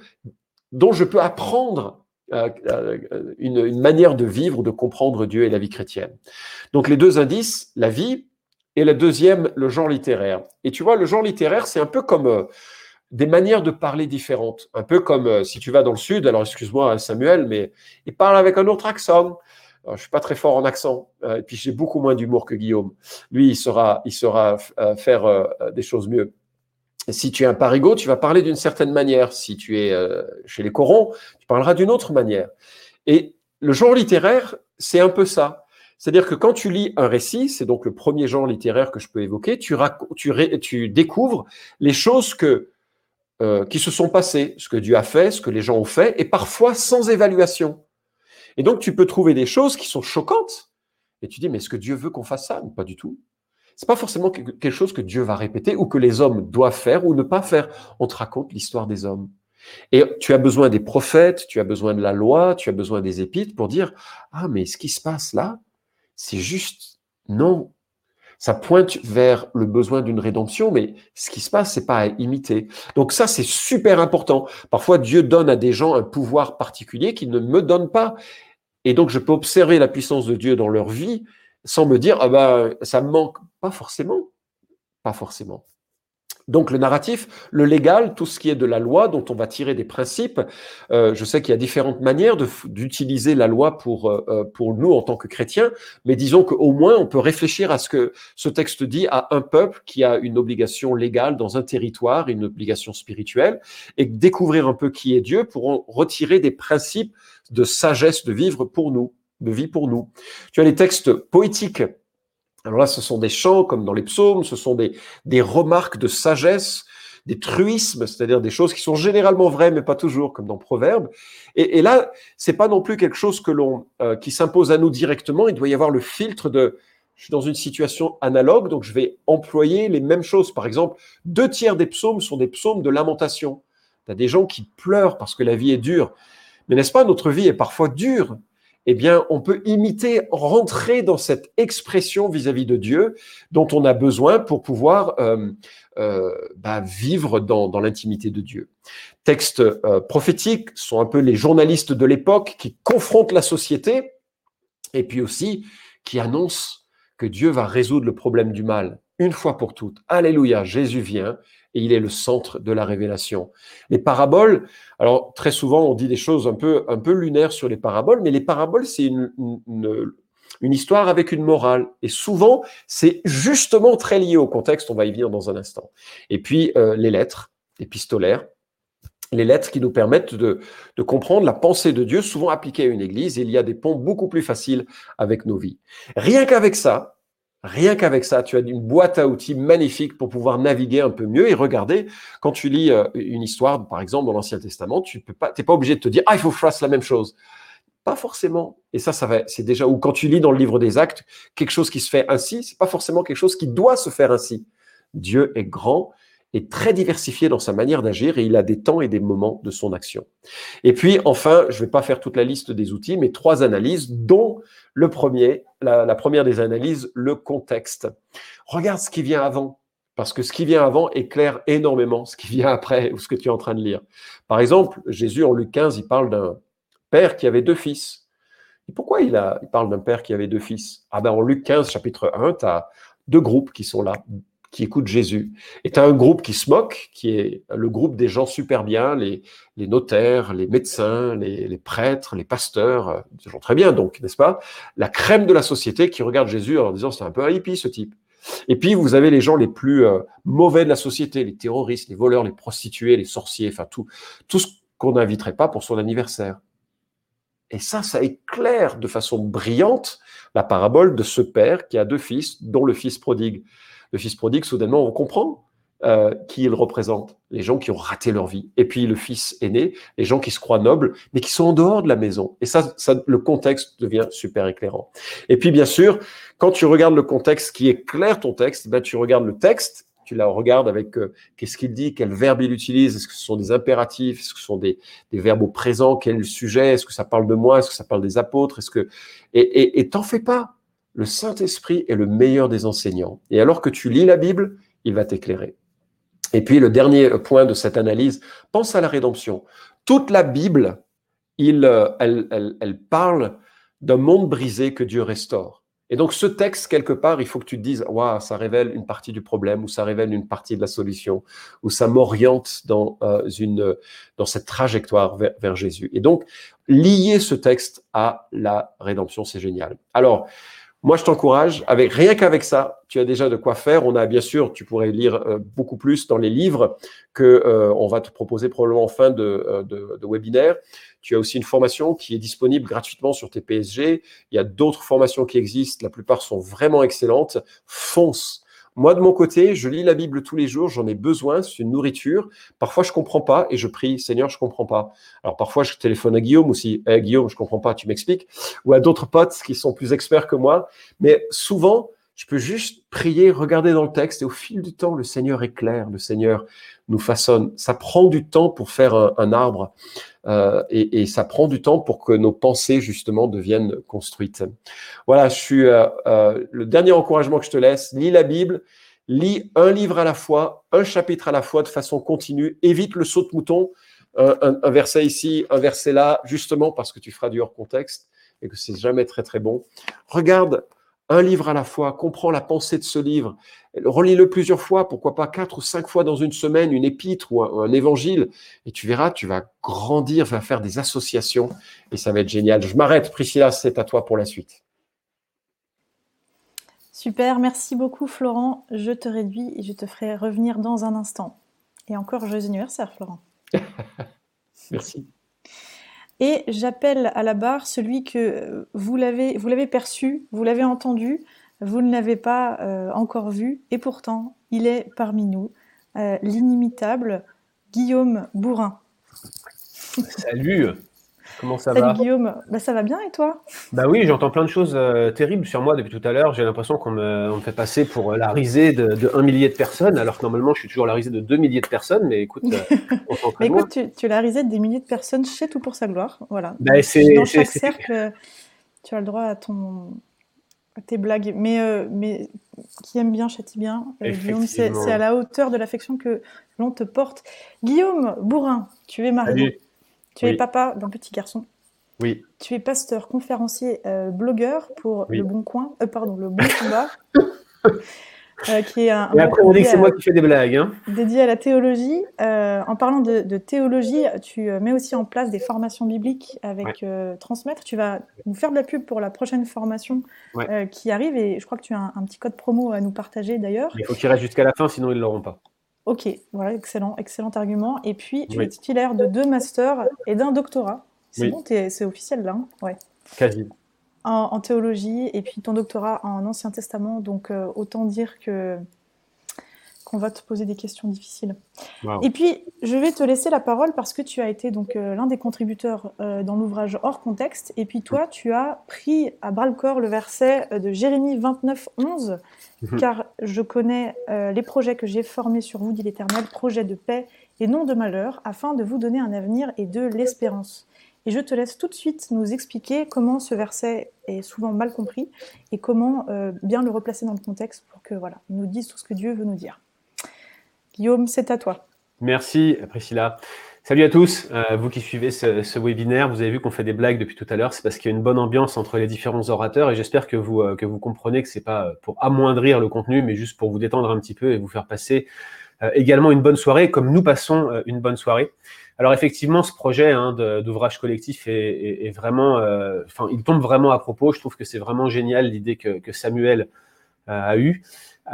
dont je peux apprendre euh, euh, une, une, manière de vivre, de comprendre Dieu et la vie chrétienne. Donc les deux indices, la vie, et la deuxième, le genre littéraire. Et tu vois, le genre littéraire, c'est un peu comme des manières de parler différentes. Un peu comme euh, si tu vas dans le sud, alors excuse-moi hein, Samuel, mais il parle avec un autre accent. je je suis pas très fort en accent, euh, et puis j'ai beaucoup moins d'humour que Guillaume. Lui, il saura, il saura euh, faire des choses mieux. si tu es un parigot, tu vas parler d'une certaine manière. Si tu es chez les corons, tu parleras d'une autre manière. Et le genre littéraire, c'est un peu ça. C'est-à-dire que quand tu lis un récit, c'est donc le premier genre littéraire que je peux évoquer, tu, tu, tu découvres les choses que euh, qui se sont passés, ce que Dieu a fait, ce que les gens ont fait, et parfois sans évaluation. Et donc tu peux trouver des choses qui sont choquantes, et tu dis mais est-ce que Dieu veut qu'on fasse ça Pas du tout? C'est pas forcément quelque chose que Dieu va répéter ou que les hommes doivent faire ou ne pas faire. On te raconte l'histoire des hommes. Et tu as besoin des prophètes, tu as besoin de la loi, tu as besoin des épîtres pour dire ah mais ce qui se passe là, c'est juste non, ça pointe vers le besoin d'une rédemption, mais ce qui se passe, c'est pas à imiter. Donc ça, c'est super important. Parfois, Dieu donne à des gens un pouvoir particulier qu'il ne me donne pas. Et donc, je peux observer la puissance de Dieu dans leur vie sans me dire, ah ben, ça me manque. Pas forcément. Pas forcément. Donc le narratif, le légal, tout ce qui est de la loi, dont on va tirer des principes. Euh, je sais qu'il y a différentes manières d'utiliser la loi pour, euh, euh, pour nous en tant que chrétiens, mais disons qu'au moins on peut réfléchir à ce que ce texte dit à un peuple qui a une obligation légale dans un territoire, une obligation spirituelle, et découvrir un peu qui est Dieu pour en retirer des principes de sagesse de vivre pour nous, de vie pour nous. Tu as les textes poétiques alors là, ce sont des chants comme dans les psaumes, ce sont des, remarques de sagesse, des truismes, c'est-à-dire des choses qui sont généralement vraies, mais pas toujours, comme dans Proverbes. Et, et là, c'est pas non plus quelque chose euh, qui s'impose à nous directement. Il doit y avoir le filtre de je suis dans une situation analogue, donc je vais employer les mêmes choses. Par exemple, deux tiers des psaumes sont des psaumes de lamentation. Tu as des gens qui pleurent parce que la vie est dure. Mais n'est-ce pas, notre vie est parfois dure? Eh bien, on peut imiter, rentrer dans cette expression vis-à-vis de Dieu dont on a besoin pour pouvoir euh, euh, bah, vivre dans, l'intimité de Dieu. Textes euh, prophétiques sont un peu les journalistes de l'époque qui confrontent la société et puis aussi qui annoncent que Dieu va résoudre le problème du mal une fois pour toutes. Alléluia, Jésus vient et il est le centre de la révélation. Les paraboles, alors très souvent on dit des choses un peu, un peu lunaires sur les paraboles, mais les paraboles, c'est une, histoire avec une morale. Et souvent, c'est justement très lié au contexte, on va y venir dans un instant. Et puis, euh, les lettres épistolaires, les lettres qui nous permettent de, de, comprendre la pensée de Dieu, souvent appliquée à une église. Il y a des ponts beaucoup plus faciles avec nos vies. Rien qu'avec ça, Rien qu'avec ça, tu as une boîte à outils magnifique pour pouvoir naviguer un peu mieux et regarder. Quand tu lis euh, une histoire, par exemple, dans l'Ancien Testament, tu peux pas, pas obligé de te dire, ah, il faut que je fasse la même chose. Pas forcément. Et ça, ça va, c'est déjà, ou quand tu lis dans le livre des actes, quelque chose qui se fait ainsi, c'est pas forcément quelque chose qui doit se faire ainsi. Dieu est grand est très diversifié dans sa manière d'agir et il a des temps et des moments de son action. Et puis enfin, je ne vais pas faire toute la liste des outils, mais trois analyses, dont le premier, la, première des analyses, le contexte. Regarde ce qui vient avant, parce que ce qui vient avant éclaire énormément ce qui vient après ou ce que tu es en train de lire. Par exemple, Jésus en Luc 15, il parle d'un père qui avait deux fils. Pourquoi il, a, il parle d'un père qui avait deux fils? Ah ben en Luc 15, chapitre 1, tu as deux groupes qui sont là, qui écoutent Jésus. Et tu as un groupe qui se moque, qui est le groupe des gens super bien, les, notaires, les médecins, les, les, prêtres, les pasteurs, euh, des gens très bien donc, n'est-ce pas? La crème de la société qui regarde Jésus en disant c'est un peu un hippie ce type. Et puis vous avez les gens les plus euh, mauvais de la société, les terroristes, les voleurs, les prostituées, les sorciers, enfin tout, tout ce qu'on n'inviterait pas pour son anniversaire. Et ça, ça éclaire de façon brillante la parabole de ce père qui a deux fils, dont le fils prodigue le fils prodigue, soudainement, on comprend euh, qui il représente. Les gens qui ont raté leur vie. Et puis le fils aîné, les gens qui se croient nobles, mais qui sont en dehors de la maison. Et ça, ça, le contexte devient super éclairant. Et puis bien sûr, quand tu regardes le contexte qui éclaire ton texte, ben, tu regardes le texte, tu la regardes avec euh, qu'est-ce qu'il dit, quel verbe il utilise, est-ce que ce sont des impératifs, est-ce que ce sont des, des verbes au présent, quel sujet, est-ce que ça parle de moi, est-ce que ça parle des apôtres, est-ce que et et t'en fais pas le Saint-Esprit est le meilleur des enseignants. Et alors que tu lis la Bible, il va t'éclairer. Et puis le dernier point de cette analyse, pense à la rédemption. Toute la Bible, il, euh, elle, elle, parle d'un monde brisé que Dieu restaure. Et donc ce texte, quelque part, il faut que tu te dises, waouh, ça révèle une partie du problème, ou ça révèle une partie de la solution, ou ça m'oriente dans, euh, dans cette trajectoire vers, vers, Jésus. Et donc, lier ce texte à la rédemption, c'est génial. Alors, moi, je t'encourage, avec rien qu'avec ça, tu as déjà de quoi faire. On a bien sûr, tu pourrais lire euh, beaucoup plus dans les livres que euh, on va te proposer probablement en fin de, euh, de, de, webinaire. Tu as aussi une formation qui est disponible gratuitement sur tes PSG. Il y a d'autres formations qui existent. La plupart sont vraiment excellentes. Fonce. Moi, de mon côté, je lis la Bible tous les jours, j'en ai besoin, c'est une nourriture. Parfois, je comprends pas et je prie, Seigneur, je comprends pas. Alors, parfois, je téléphone à Guillaume aussi, eh, Guillaume, je comprends pas, tu m'expliques. Ou à d'autres potes qui sont plus experts que moi. Mais souvent, je peux juste prier, regarder dans le texte et au fil du temps, le Seigneur éclaire, le Seigneur nous façonne. Ça prend du temps pour faire un, arbre euh, et, et, ça prend du temps pour que nos pensées justement deviennent construites. Voilà, je suis euh, euh, le dernier encouragement que je te laisse. Lis la Bible, lis un livre à la fois, un chapitre à la fois de façon continue. Évite le saut de mouton. Un, un, un verset ici, un verset là, justement parce que tu feras du hors contexte et que c'est jamais très très bon. Regarde un livre à la fois, comprends la pensée de ce livre, relis-le plusieurs fois, pourquoi pas quatre ou cinq fois dans une semaine, une épître ou un, évangile, et tu verras, tu vas grandir, tu vas faire des associations, et ça va être génial. Je m'arrête, Priscilla, c'est à toi pour la suite. Super, merci beaucoup Florent. Je te réduis et je te ferai revenir dans un instant. Et encore joyeux anniversaire Florent. merci. Et j'appelle à la barre celui que vous l'avez, vous l'avez perçu, vous l'avez entendu, vous ne l'avez pas euh, encore vu, et pourtant il est parmi nous, euh, l'inimitable Guillaume Bourrin. Salut Comment ça Salut va Guillaume, bah, ça va bien et toi? Bah oui, j'entends plein de choses euh, terribles sur moi depuis tout à l'heure. J'ai l'impression qu'on me, fait passer pour euh, la risée de, de, un millier de personnes, alors que normalement je suis toujours la risée de deux milliers de personnes. Mais écoute, euh, on s'en Mais écoute, tu, tu, es la risée des milliers de personnes chez Tout pour sa gloire. Voilà. Bah, c'est, dans chaque cercle, tu as le droit à ton à tes blagues, mais, euh, mais qui aime bien châtie bien. Guillaume, c'est, c'est à la hauteur de l'affection que l'on te porte. Guillaume Bourrin, tu es marié? Salut. Tu Oui. es papa d'un petit garçon. Oui, Tu es pasteur, conférencier, euh, blogueur pour Oui. Le Bon Coin, euh, pardon, Le Bon Combat. euh, qui est un, Et après, on dit que c'est moi qui fais des blagues. Hein. dédié à la théologie. Euh, en parlant de, de théologie, tu mets aussi en place des formations bibliques avec euh, Transmettre. Tu vas nous faire de la pub pour la prochaine formation Ouais. qui arrive et je crois que tu as un, un petit code promo à nous partager d'ailleurs. Il faut qu'ils restent jusqu'à la fin, sinon ils ne l'auront pas. Ok, voilà, excellent, excellent argument. Et puis, tu Oui. es titulaire de deux masters et d'un doctorat. C'est Oui. bon, c'est officiel là. hein? Ouais. Quasi. en, en théologie et puis ton doctorat en Ancien Testament. Donc, euh, autant dire que qu'on va te poser des questions difficiles. Wow. Et puis, je vais te laisser la parole parce que tu as été donc euh, l'un des contributeurs euh, dans l'ouvrage hors contexte. Et puis toi, tu as pris à bras le corps le verset euh, de Jérémie 29, 11, Mhm. car je connais euh, les projets que j'ai formés sur vous, dit l'Éternel, projets de paix et non de malheur, afin de vous donner un avenir et de l'espérance. Et je te laisse tout de suite nous expliquer comment ce verset est souvent mal compris et comment euh, bien le replacer dans le contexte pour que voilà, il nous dise tout ce que Dieu veut nous dire. Guillaume, c'est à toi. Merci Priscilla. Salut à tous, euh, vous qui suivez ce, ce webinaire, vous avez vu qu'on fait des blagues depuis tout à l'heure, c'est parce qu'il y a une bonne ambiance entre les différents orateurs et j'espère que vous, euh, comprenez que c'est pas pour amoindrir le contenu, mais juste pour vous détendre un petit peu et vous faire passer euh, également une bonne soirée, comme nous passons euh, une bonne soirée. Alors effectivement, ce projet hein, d'ouvrage collectif est, vraiment, euh, enfin, il tombe vraiment à propos. Je trouve que c'est vraiment génial l'idée que, Samuel euh, a eue.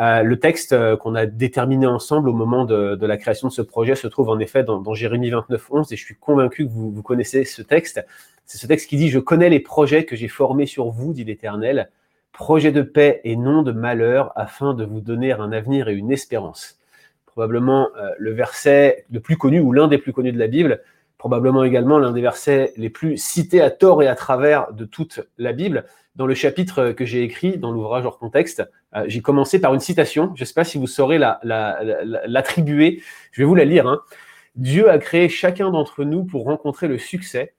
Euh, le texte euh, qu'on a déterminé ensemble au moment de, la création de ce projet se trouve en effet dans, Jérémie 29, 11 et je suis convaincu que vous, vous connaissez ce texte. C'est ce texte qui dit « Je connais les projets que j'ai formés sur vous, dit l'Éternel, projets de paix et non de malheur, afin de vous donner un avenir et une espérance. » Probablement euh, le verset le plus connu ou l'un des plus connus de la Bible, probablement également l'un des versets les plus cités à tort et à travers de toute la Bible. Dans le chapitre que j'ai écrit, dans l'ouvrage hors contexte, euh, j'ai commencé par une citation. Je ne sais pas si vous saurez la- la- la- l'attribuer. Je vais vous la lire. hein. Dieu a créé chacun d'entre nous pour rencontrer le succès.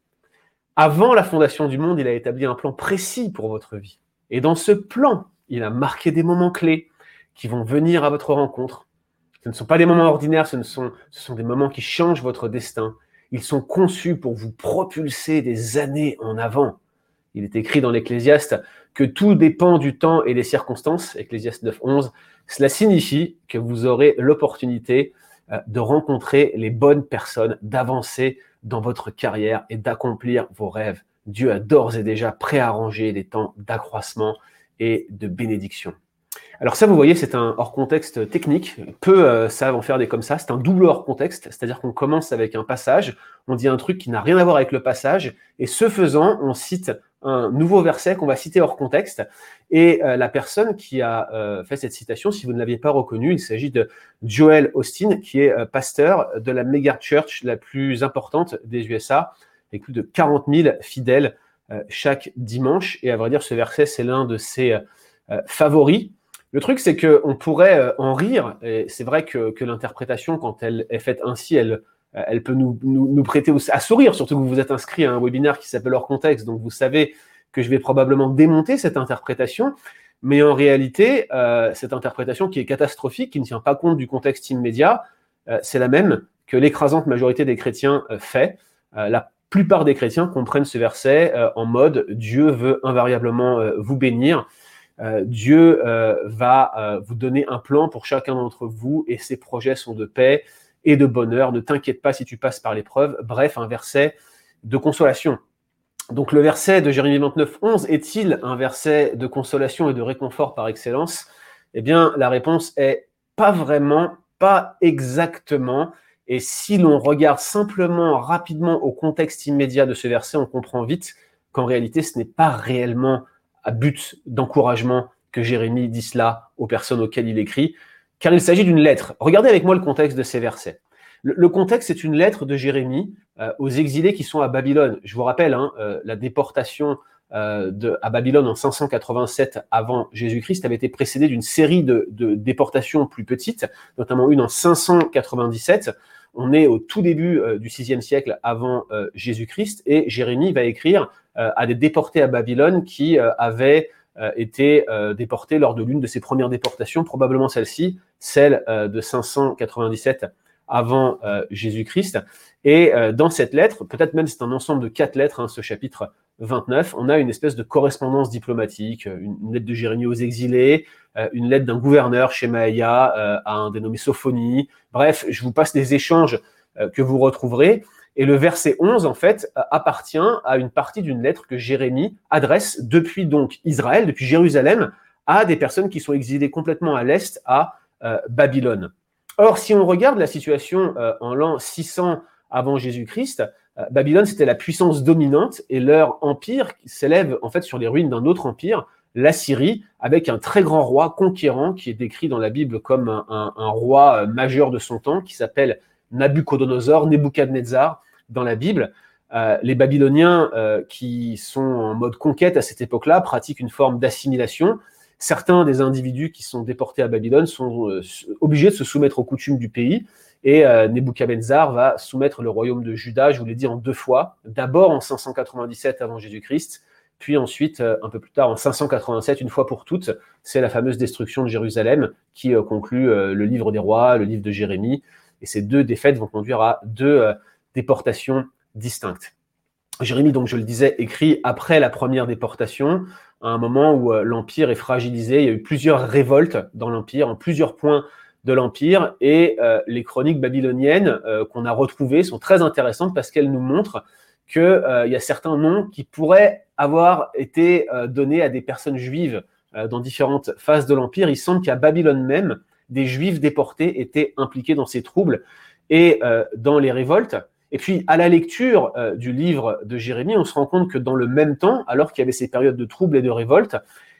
Avant la fondation du monde, il a établi un plan précis pour votre vie. Et dans ce plan, il a marqué des moments clés qui vont venir à votre rencontre. Ce ne sont pas des moments ordinaires, ce, ne sont, ce sont des moments qui changent votre destin. Ils sont conçus pour vous propulser des années en avant. Il est écrit dans l'Ecclésiaste que tout dépend du temps et des circonstances, Ecclésiaste 9, 11. Cela signifie que vous aurez l'opportunité euh, de rencontrer les bonnes personnes, d'avancer dans votre carrière et d'accomplir vos rêves. Dieu a d'ores et déjà préarrangé des temps d'accroissement et de bénédiction. Alors ça, vous voyez, c'est un hors contexte technique. Peu euh, savent en faire des comme ça. C'est un double hors contexte, c'est-à-dire qu'on commence avec un passage, on dit un truc qui n'a rien à voir avec le passage, et ce faisant, on cite un nouveau verset qu'on va citer hors contexte. Et euh, la personne qui a euh, fait cette citation, si vous ne l'aviez pas reconnue, il s'agit de Joel Austin, qui est euh, pasteur de la méga church la plus importante des USA, avec plus de 40 000 fidèles chaque dimanche. Et à vrai dire, ce verset, c'est l'un de ses favoris. Le truc, c'est qu'on pourrait euh, en rire, et c'est vrai que, l'interprétation, quand elle est faite ainsi, elle, euh, peut nous, prêter à sourire, surtout que vous vous êtes inscrit à un webinaire qui s'appelle Hors Contexte, donc vous savez que je vais probablement démonter cette interprétation, mais en réalité, euh, cette interprétation qui est catastrophique, qui ne tient pas compte du contexte immédiat, c'est la même que l'écrasante majorité des chrétiens fait. La plupart des chrétiens comprennent ce verset en mode Dieu veut invariablement vous bénir. Euh, Dieu euh, va euh, vous donner un plan pour chacun d'entre vous et ses projets sont de paix et de bonheur. Ne t'inquiète pas si tu passes par l'épreuve. Bref, un verset de consolation. Donc le verset de Jérémie 29, 11 est-il un verset de consolation et de réconfort par excellence? Eh bien, la réponse est pas vraiment, pas exactement. Et si l'on regarde simplement, rapidement au contexte immédiat de ce verset, on comprend vite qu'en réalité, ce n'est pas réellement à but d'encouragement que Jérémie dit cela aux personnes auxquelles il écrit, car il s'agit d'une lettre. Regardez avec moi le contexte de ces versets. Le, contexte, c'est une lettre de Jérémie euh, aux exilés qui sont à Babylone. Je vous rappelle, hein, euh, la déportation euh, à Babylone en 587 avant Jésus-Christ avait été précédée d'une série de, déportations plus petites, notamment une en 597. On est au tout début du VIe siècle avant Jésus-Christ et Jérémie va écrire à des déportés à Babylone qui euh, avaient euh, été déportés lors de l'une de ses premières déportations, probablement celle-ci, celle euh, de 597 avant euh, Jésus-Christ. Et euh, dans cette lettre, peut-être même c'est un ensemble de quatre lettres, hein, ce chapitre 29, on a une espèce de correspondance diplomatique, une, lettre de Jérémie aux exilés, euh, une lettre d'un gouverneur chez Maïa euh, à un dénommé Sophonie. Bref, je vous passe des échanges euh, que vous retrouverez. Et le verset 11, en fait, appartient à une partie d'une lettre que Jérémie adresse depuis donc Israël, depuis Jérusalem, à des personnes qui sont exilées complètement à l'est, à Babylone. Or, si on regarde la situation en l'an 600 avant Jésus-Christ, euh, Babylone, c'était la puissance dominante et leur empire s'élève en fait sur les ruines d'un autre empire, la Syrie, avec un très grand roi conquérant qui est décrit dans la Bible comme un, roi euh, majeur de son temps, qui s'appelle Nabucodonosor, Nebuchadnezzar dans la Bible. Euh, les Babyloniens qui sont en mode conquête à cette époque-là pratiquent une forme d'assimilation. Certains des individus qui sont déportés à Babylone sont obligés de se soumettre aux coutumes du pays et euh, Nebuchadnezzar va soumettre le royaume de Juda, je vous l'ai dit, en deux fois. D'abord en 597 avant Jésus-Christ, puis ensuite, euh, un peu plus tard, en 587, une fois pour toutes. C'est la fameuse destruction de Jérusalem qui euh, conclut le livre des rois, le livre de Jérémie. Et ces deux défaites vont conduire à deux déportations distinctes. Jérémie, donc je le disais, écrit après la première déportation, à un moment où l'Empire est fragilisé. Il y a eu plusieurs révoltes dans l'Empire, en plusieurs points de l'Empire. Et euh, les chroniques babyloniennes euh, qu'on a retrouvées sont très intéressantes parce qu'elles nous montrent qu'il euh, y a certains noms qui pourraient avoir été donnés à des personnes juives dans différentes phases de l'Empire. Il semble qu'à Babylone même, des juifs déportés étaient impliqués dans ces troubles et dans les révoltes. Et puis, à la lecture du livre de Jérémie, on se rend compte que dans le même temps, alors qu'il y avait ces périodes de troubles et de révoltes,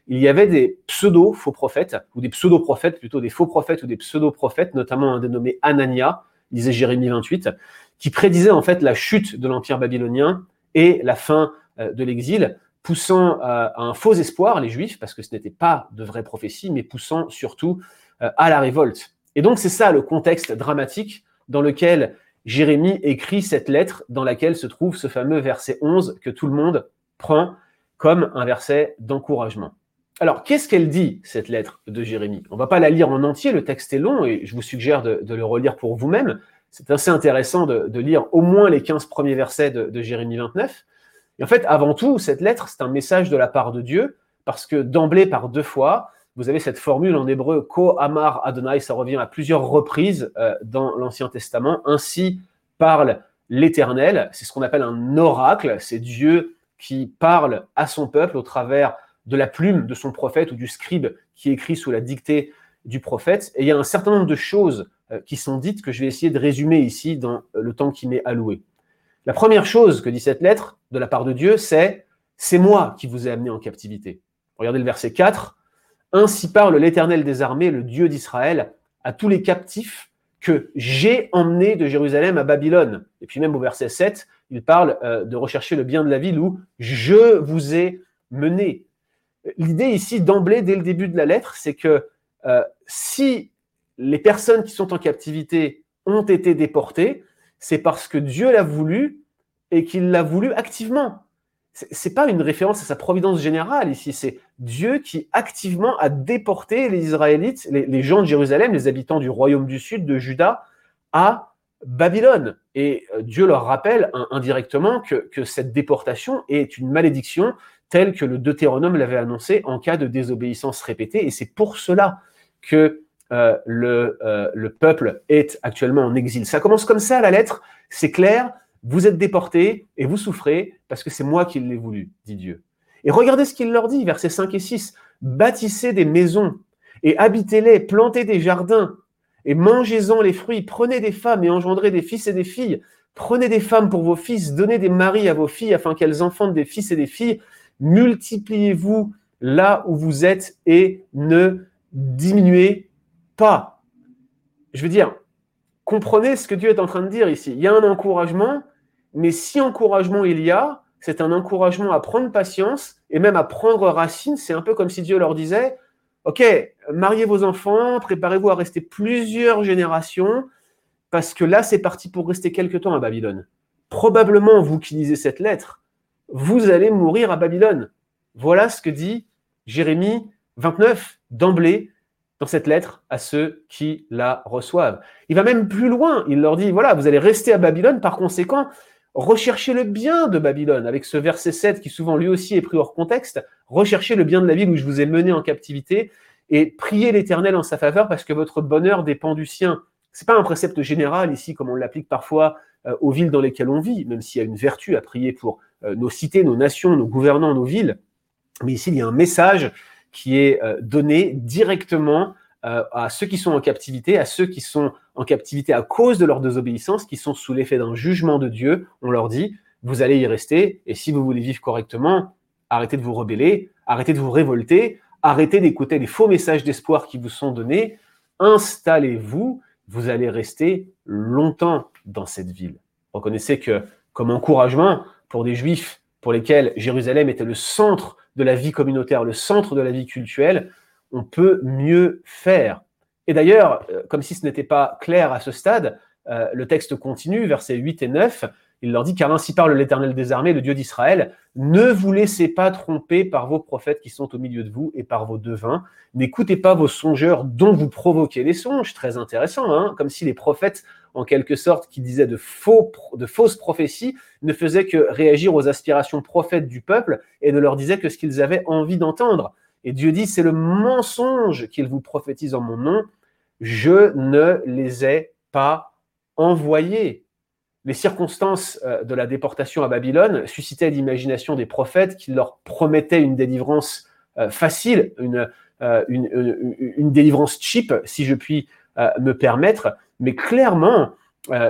il y avait des pseudo-faux prophètes, ou des pseudo-prophètes, plutôt des faux prophètes ou des pseudo-prophètes, notamment un dénommé Anania, disait Jérémie 28, qui prédisait en fait la chute de l'Empire babylonien et la fin euh, de l'exil, poussant euh, à un faux espoir les Juifs, parce que ce n'était pas de vraies prophéties, mais poussant surtout euh, à la révolte. Et donc c'est ça le contexte dramatique dans lequel Jérémie écrit cette lettre dans laquelle se trouve ce fameux verset 11 que tout le monde prend comme un verset d'encouragement. Alors, qu'est-ce qu'elle dit, cette lettre de Jérémie? On ne va pas la lire en entier, le texte est long et je vous suggère de, le relire pour vous-même. C'est assez intéressant de, lire au moins les 15 premiers versets de, Jérémie 29. Et en fait, avant tout, cette lettre, c'est un message de la part de Dieu, parce que d'emblée, par deux fois, vous avez cette formule en hébreu, Ko Amar Adonai, ça revient à plusieurs reprises euh, dans l'Ancien Testament. Ainsi parle l'Éternel, c'est ce qu'on appelle un oracle, c'est Dieu qui parle à son peuple au travers de la plume de son prophète ou du scribe qui écrit sous la dictée du prophète. Et il y a un certain nombre de choses euh, qui sont dites que je vais essayer de résumer ici dans euh, le temps qui m'est alloué. La première chose que dit cette lettre de la part de Dieu, c'est C'est moi qui vous ai amené en captivité. Regardez le verset 4. Ainsi parle l'Éternel des armées, le Dieu d'Israël, à tous les captifs que j'ai emmenés de Jérusalem à Babylone. Et puis même au verset 7, il parle euh, de rechercher le bien de la ville où je vous ai mené. L'idée ici, d'emblée, dès le début de la lettre, c'est que euh, si les personnes qui sont en captivité ont été déportées, c'est parce que Dieu l'a voulu et qu'il l'a voulu activement. Ce n'est pas une référence à sa providence générale ici, c'est Dieu qui activement a déporté les Israélites, les, gens de Jérusalem, les habitants du royaume du sud, de Juda, à Babylone. Et euh, Dieu leur rappelle indirectement que cette déportation est une malédiction tel que le Deutéronome l'avait annoncé en cas de désobéissance répétée. Et c'est pour cela que euh, le, euh, le, peuple est actuellement en exil. Ça commence comme ça, la lettre, c'est clair, vous êtes déportés et vous souffrez parce que c'est moi qui l'ai voulu, dit Dieu. Et regardez ce qu'il leur dit, versets 5 et 6. Bâtissez des maisons et habitez-les, plantez des jardins et mangez-en les fruits, prenez des femmes et engendrez des fils et des filles, prenez des femmes pour vos fils, donnez des maris à vos filles afin qu'elles enfantent des fils et des filles, multipliez-vous là où vous êtes et ne diminuez pas. Je veux dire, comprenez ce que Dieu est en train de dire ici. Il y a un encouragement, mais si encouragement il y a, c'est un encouragement à prendre patience et même à prendre racine. C'est un peu comme si Dieu leur disait, OK, mariez vos enfants, préparez-vous à rester plusieurs générations, parce que là, c'est parti pour rester quelque temps à Babylone. Probablement, vous qui lisez cette lettre, vous allez mourir à Babylone. Voilà ce que dit Jérémie 29 d'emblée dans cette lettre à ceux qui la reçoivent. Il va même plus loin, il leur dit, voilà, vous allez rester à Babylone, par conséquent, recherchez le bien de Babylone, avec ce verset 7 qui souvent lui aussi est pris hors contexte, recherchez le bien de la ville où je vous ai mené en captivité et priez l'Éternel en sa faveur parce que votre bonheur dépend du sien. C'est pas un précepte général ici comme on l'applique parfois euh, aux villes dans lesquelles on vit, même s'il y a une vertu à prier pour euh, nos cités, nos nations, nos gouvernants, nos villes. Mais ici, il y a un message qui est euh, donné directement à ceux qui sont en captivité, à ceux qui sont en captivité à cause de leur désobéissance, qui sont sous l'effet d'un jugement de Dieu. On leur dit, vous allez y rester, et si vous voulez vivre correctement, arrêtez de vous rebeller, arrêtez de vous révolter, arrêtez d'écouter les faux messages d'espoir qui vous sont donnés, installez-vous, vous allez rester longtemps dans cette ville. Reconnaissez que, comme encouragement pour des juifs pour lesquels Jérusalem était le centre de la vie communautaire, le centre de la vie culturelle, on peut mieux faire. Et d'ailleurs, euh, comme si ce n'était pas clair à ce stade, euh, le texte continue, versets 8 et 9, il leur dit, car ainsi parle l'Éternel des armées, le Dieu d'Israël, ne vous laissez pas tromper par vos prophètes qui sont au milieu de vous et par vos devins. N'écoutez pas vos songeurs dont vous provoquez les songes. Très intéressant, hein comme si les prophètes, en quelque sorte, qui disaient de, fausses prophéties, ne faisaient que réagir aux aspirations prophètes du peuple et ne leur disaient que ce qu'ils avaient envie d'entendre. Et Dieu dit, c'est le mensonge qu'ils vous prophétisent en mon nom. Je ne les ai pas envoyés les circonstances euh, de la déportation à Babylone suscitaient l'imagination des prophètes qui leur promettaient une délivrance euh, facile, euh, une, une, délivrance cheap, si je puis me permettre. Mais clairement,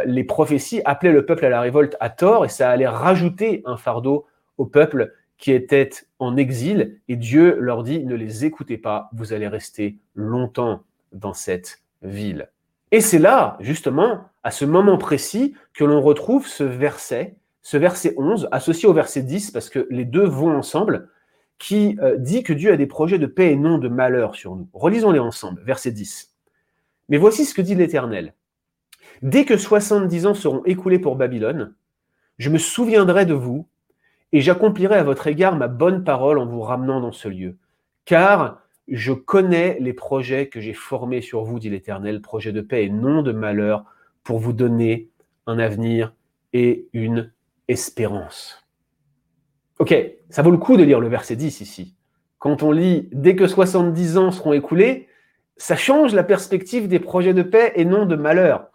les prophéties appelaient le peuple à la révolte à tort et ça allait rajouter un fardeau au peuple qui était en exil. Et Dieu leur dit, ne les écoutez pas, vous allez rester longtemps dans cette ville. Et c'est là, justement, à ce moment précis, que l'on retrouve ce verset, ce verset 11, associé au verset 10, parce que les deux vont ensemble, qui euh, dit que Dieu a des projets de paix et non de malheur sur nous. Relisons-les ensemble, verset 10. Mais voici ce que dit l'Éternel. Dès que 70 ans seront écoulés pour Babylone, je me souviendrai de vous et j'accomplirai à votre égard ma bonne parole en vous ramenant dans ce lieu. Car je connais les projets que j'ai formés sur vous, dit l'Éternel, projets de paix et non de malheur, pour vous donner un avenir et une espérance. Ok, ça vaut le coup de lire le verset 10 ici. Quand on lit dès que 70 ans seront écoulés, ça change la perspective des projets de paix et non de malheur.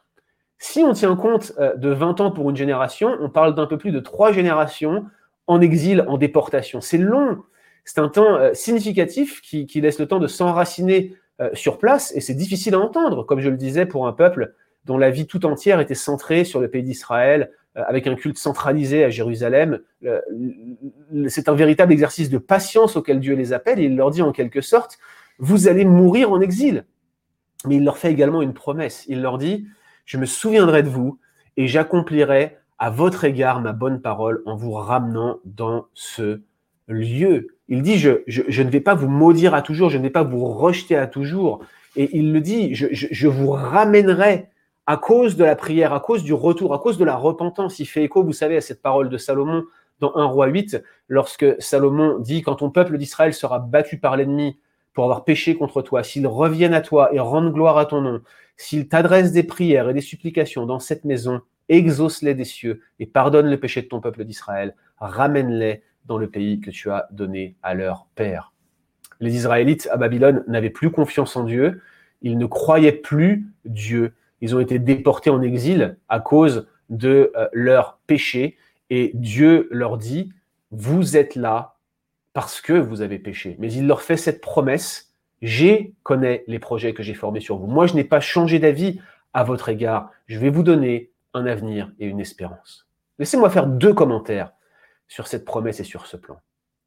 Si on tient compte euh, de 20 ans pour une génération, on parle d'un peu plus de trois générations en exil, en déportation. C'est long, c'est un temps euh, significatif qui, laisse le temps de s'enraciner euh, sur place et c'est difficile à entendre, comme je le disais, pour un peuple dont la vie tout entière était centrée sur le pays d'Israël, euh, avec un culte centralisé à Jérusalem. C'est un véritable exercice de patience auquel Dieu les appelle et il leur dit en quelque sorte, vous allez mourir en exil. Mais il leur fait également une promesse. Il leur dit, je me souviendrai de vous et j'accomplirai à votre égard ma bonne parole en vous ramenant dans ce lieu. Il dit, je, je, ne vais pas vous maudire à toujours, je ne vais pas vous rejeter à toujours. Et il le dit, je, je, vous ramènerai à cause de la prière, à cause du retour, à cause de la repentance. Il fait écho, vous savez, à cette parole de Salomon dans 1 roi 8, lorsque Salomon dit, quand ton peuple d'Israël sera battu par l'ennemi pour avoir péché contre toi, s'ils reviennent à toi et rendent gloire à ton nom, s'ils t'adressent des prières et des supplications dans cette maison, exauce-les des cieux et pardonne le péché de ton peuple d'Israël, ramène-les dans le pays que tu as donné à leur père. Les Israélites à Babylone n'avaient plus confiance en Dieu, ils ne croyaient plus Dieu. Ils ont été déportés en exil à cause de euh, leur péché et Dieu leur dit, vous êtes là parce que vous avez péché. Mais il leur fait cette promesse, j'ai connais les projets que j'ai formés sur vous. Moi, je n'ai pas changé d'avis à votre égard. Je vais vous donner un avenir et une espérance. Laissez-moi faire deux commentaires sur cette promesse et sur ce plan.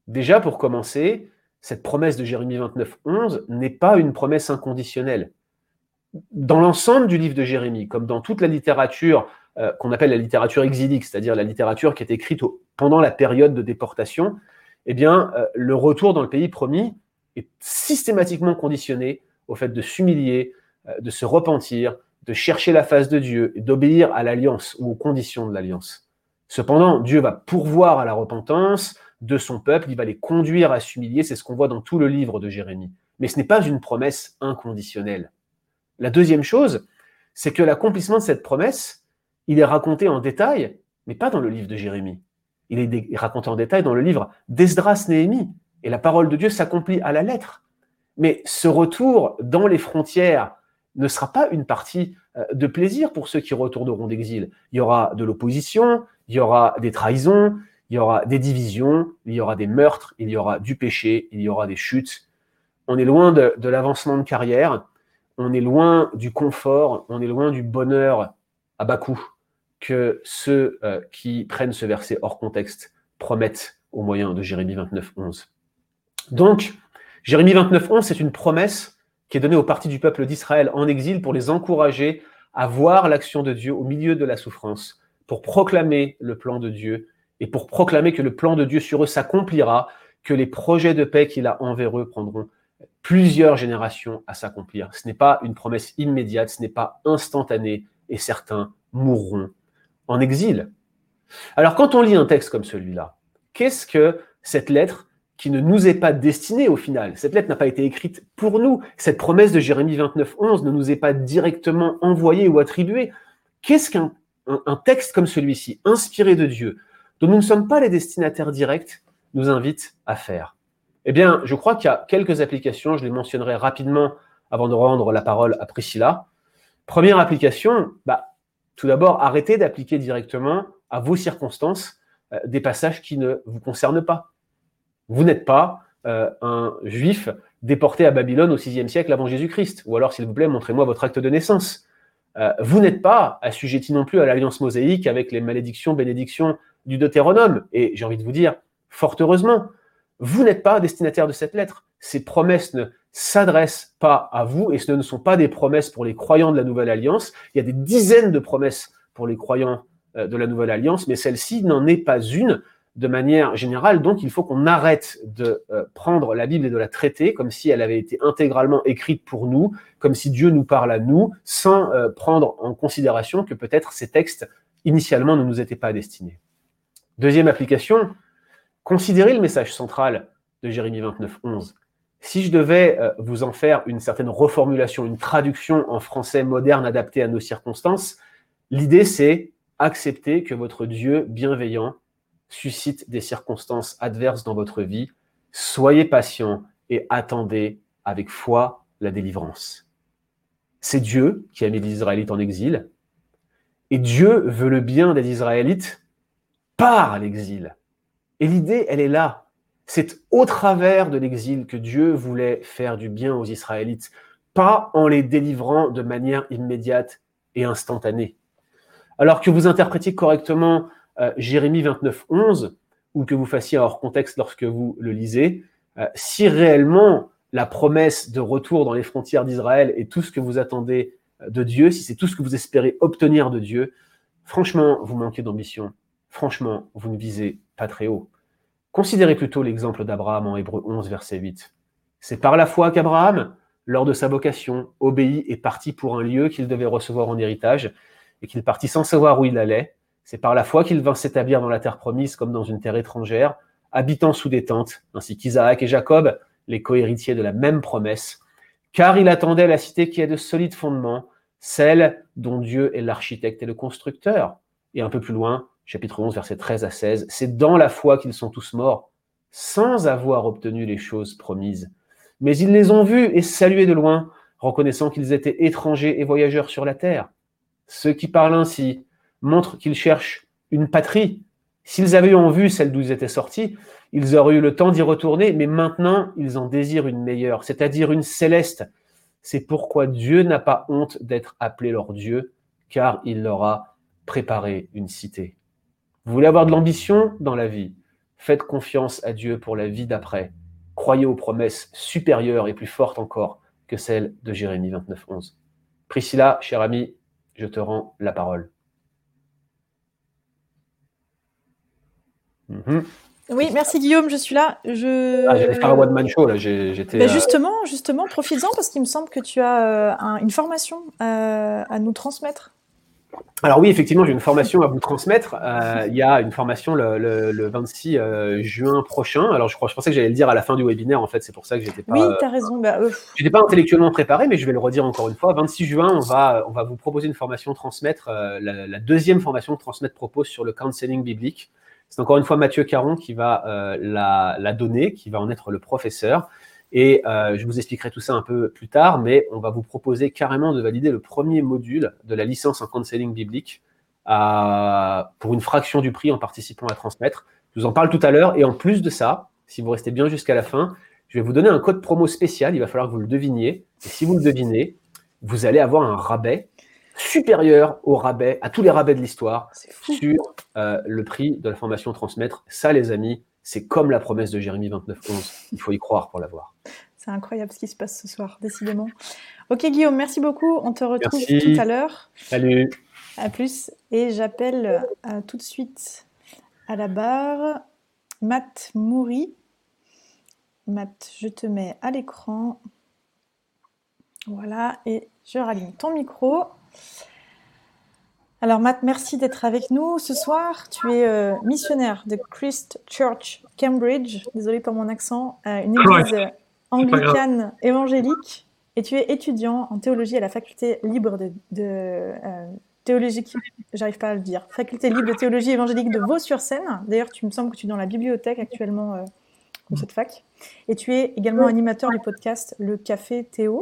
Déjà, pour commencer, cette promesse de Jérémie 29, 11 n'est pas une promesse inconditionnelle. Dans l'ensemble du livre de Jérémie, comme dans toute la littérature euh, qu'on appelle la littérature exilique, c'est-à-dire la littérature qui est écrite pendant la période de déportation, eh bien, euh, le retour dans le pays promis est systématiquement conditionné au fait de s'humilier, euh, de se repentir, de chercher la face de Dieu et d'obéir à l'alliance ou aux conditions de l'alliance. Cependant, Dieu va pourvoir à la repentance de son peuple, il va les conduire à s'humilier, c'est ce qu'on voit dans tout le livre de Jérémie. Mais ce n'est pas une promesse inconditionnelle. La deuxième chose, c'est que l'accomplissement de cette promesse, il est raconté en détail mais pas dans le livre de Jérémie. Il est raconté en détail dans le livre d'Esdras Néhémie. Et la parole de Dieu s'accomplit à la lettre. Mais ce retour dans les frontières ne sera pas une partie euh, de plaisir pour ceux qui retourneront d'exil. Il y aura de l'opposition, il y aura des trahisons, il y aura des divisions, il y aura des meurtres, il y aura du péché, il y aura des chutes. On est loin de, l'avancement de carrière, on est loin du confort, on est loin du bonheur à bas coût que ceux euh, qui prennent ce verset hors contexte promettent au moyen de Jérémie 29, 11. Donc, Jérémie 29, 11, c'est une promesse qui est donnée aux parties du peuple d'Israël en exil pour les encourager à voir l'action de Dieu au milieu de la souffrance, pour proclamer le plan de Dieu et pour proclamer que le plan de Dieu sur eux s'accomplira, que les projets de paix qu'il a envers eux prendront plusieurs générations à s'accomplir. Ce n'est pas une promesse immédiate, ce n'est pas instantané, et certains mourront en exil. Alors quand on lit un texte comme celui-là, qu'est-ce que cette lettre qui ne nous est pas destinée au final. Cette lettre n'a pas été écrite pour nous. Cette promesse de Jérémie 29, 11 ne nous est pas directement envoyée ou attribuée. Qu'est-ce qu'un un, texte comme celui-ci, inspiré de Dieu, dont nous ne sommes pas les destinataires directs, nous invite à faire? Eh bien, je crois qu'il y a quelques applications, je les mentionnerai rapidement avant de rendre la parole à Priscilla. Première application, bah, tout d'abord, arrêtez d'appliquer directement à vos circonstances euh, des passages qui ne vous concernent pas. Vous n'êtes pas euh, un juif déporté à Babylone au VIe siècle avant Jésus-Christ. Ou alors, s'il vous plaît, montrez-moi votre acte de naissance. Euh, vous n'êtes pas assujetti non plus à l'alliance mosaïque avec les malédictions, bénédictions du Deutéronome. Et j'ai envie de vous dire, fort heureusement, vous n'êtes pas destinataire de cette lettre. Ces promesses ne s'adressent pas à vous et ce ne sont pas des promesses pour les croyants de la Nouvelle Alliance. Il y a des dizaines de promesses pour les croyants euh, de la Nouvelle Alliance, mais celle-ci n'en est pas une de manière générale. Donc, il faut qu'on arrête de euh, prendre la Bible et de la traiter comme si elle avait été intégralement écrite pour nous, comme si Dieu nous parle à nous, sans euh, prendre en considération que peut-être ces textes initialement ne nous étaient pas destinés. Deuxième application, considérez le message central de Jérémie 29, 11. Si je devais euh, vous en faire une certaine reformulation, une traduction en français moderne adaptée à nos circonstances, l'idée c'est accepter que votre Dieu bienveillant suscite des circonstances adverses dans votre vie, soyez patient et attendez avec foi la délivrance. C'est Dieu qui a mis les Israélites en exil, et Dieu veut le bien des Israélites par l'exil. Et l'idée, elle est là. C'est au travers de l'exil que Dieu voulait faire du bien aux Israélites, pas en les délivrant de manière immédiate et instantanée. Alors que vous interprétiez correctement euh, Jérémie 29, 11, ou que vous fassiez hors contexte lorsque vous le lisez, euh, si réellement la promesse de retour dans les frontières d'Israël est tout ce que vous attendez euh, de Dieu, si c'est tout ce que vous espérez obtenir de Dieu, franchement, vous manquez d'ambition. Franchement, vous ne visez pas très haut. Considérez plutôt l'exemple d'Abraham en Hébreu 11, verset 8. C'est par la foi qu'Abraham, lors de sa vocation, obéit et partit pour un lieu qu'il devait recevoir en héritage, et qu'il partit sans savoir où il allait, c'est par la foi qu'il vint s'établir dans la terre promise comme dans une terre étrangère, habitant sous des tentes, ainsi qu'Isaac et Jacob, les cohéritiers de la même promesse, car il attendait la cité qui a de solides fondements, celle dont Dieu est l'architecte et le constructeur. Et un peu plus loin, chapitre 11, versets 13 à 16, c'est dans la foi qu'ils sont tous morts, sans avoir obtenu les choses promises. Mais ils les ont vus et salués de loin, reconnaissant qu'ils étaient étrangers et voyageurs sur la terre. Ceux qui parlent ainsi montre qu'ils cherchent une patrie. S'ils avaient eu en vue celle d'où ils étaient sortis, ils auraient eu le temps d'y retourner, mais maintenant ils en désirent une meilleure, c'est-à-dire une céleste. C'est pourquoi Dieu n'a pas honte d'être appelé leur Dieu, car il leur a préparé une cité. Vous voulez avoir de l'ambition dans la vie? Faites confiance à Dieu pour la vie d'après. Croyez aux promesses supérieures et plus fortes encore que celles de Jérémie 29, 11. Priscilla, cher ami, je te rends la parole. Mhm. Oui, merci Guillaume, je suis là. Je... Ah, j'allais faire un one-man show, là. J'étais, ben, justement, justement, profites-en parce qu'il me semble que tu as euh, une formation euh, à nous transmettre. alors oui, effectivement, j'ai une formation à vous transmettre. Euh, il y a une formation le, 26 euh, juin prochain. Alors je, crois, je pensais que j'allais le dire à la fin du webinaire, en fait, c'est pour ça que j'étais pas. Oui, tu as raison. Bah, j'étais pas intellectuellement préparé, mais je vais le redire encore une fois. 26 juin, on va, on va vous proposer une formation transmettre, la, deuxième formation transmettre propose sur le counseling biblique. C'est encore une fois Mathieu Caron qui va la, la donner, qui va en être le professeur. Et euh, je vous expliquerai tout ça un peu plus tard, mais on va vous proposer carrément de valider le premier module de la licence en counseling biblique pour une fraction du prix en participant à transmettre. Je vous en parle tout à l'heure. Et en plus de ça, si vous restez bien jusqu'à la fin, je vais vous donner un code promo spécial. Il va falloir que vous le deviniez. Et si vous le devinez, vous allez avoir un rabais supérieur au rabais, à tous les rabais de l'histoire sur euh, le prix de la formation transmettre. Ça, les amis, c'est comme la promesse de Jérémie 29.11. Il faut y croire pour l'avoir. C'est incroyable ce qui se passe ce soir, décidément. Ok Guillaume, merci beaucoup. On te retrouve tout à l'heure. Salut. À plus. Et j'appelle euh, tout de suite à la barre Matt Moury. Matt, je te mets à l'écran. Voilà, et je rallume ton micro. Alors Matt, merci d'être avec nous. Ce soir. Tu es euh, missionnaire de Christ Church Cambridge, désolé pour mon accent, euh, une église anglicane évangélique, et tu es étudiant en théologie à la faculté libre de, euh, théologie, j'arrive pas à le dire, faculté libre de théologie évangélique de Vaux-sur-Seine. D'ailleurs, tu me sembles que tu es dans la bibliothèque actuellement de cette fac, et tu es également animateur du podcast Le Café Théo.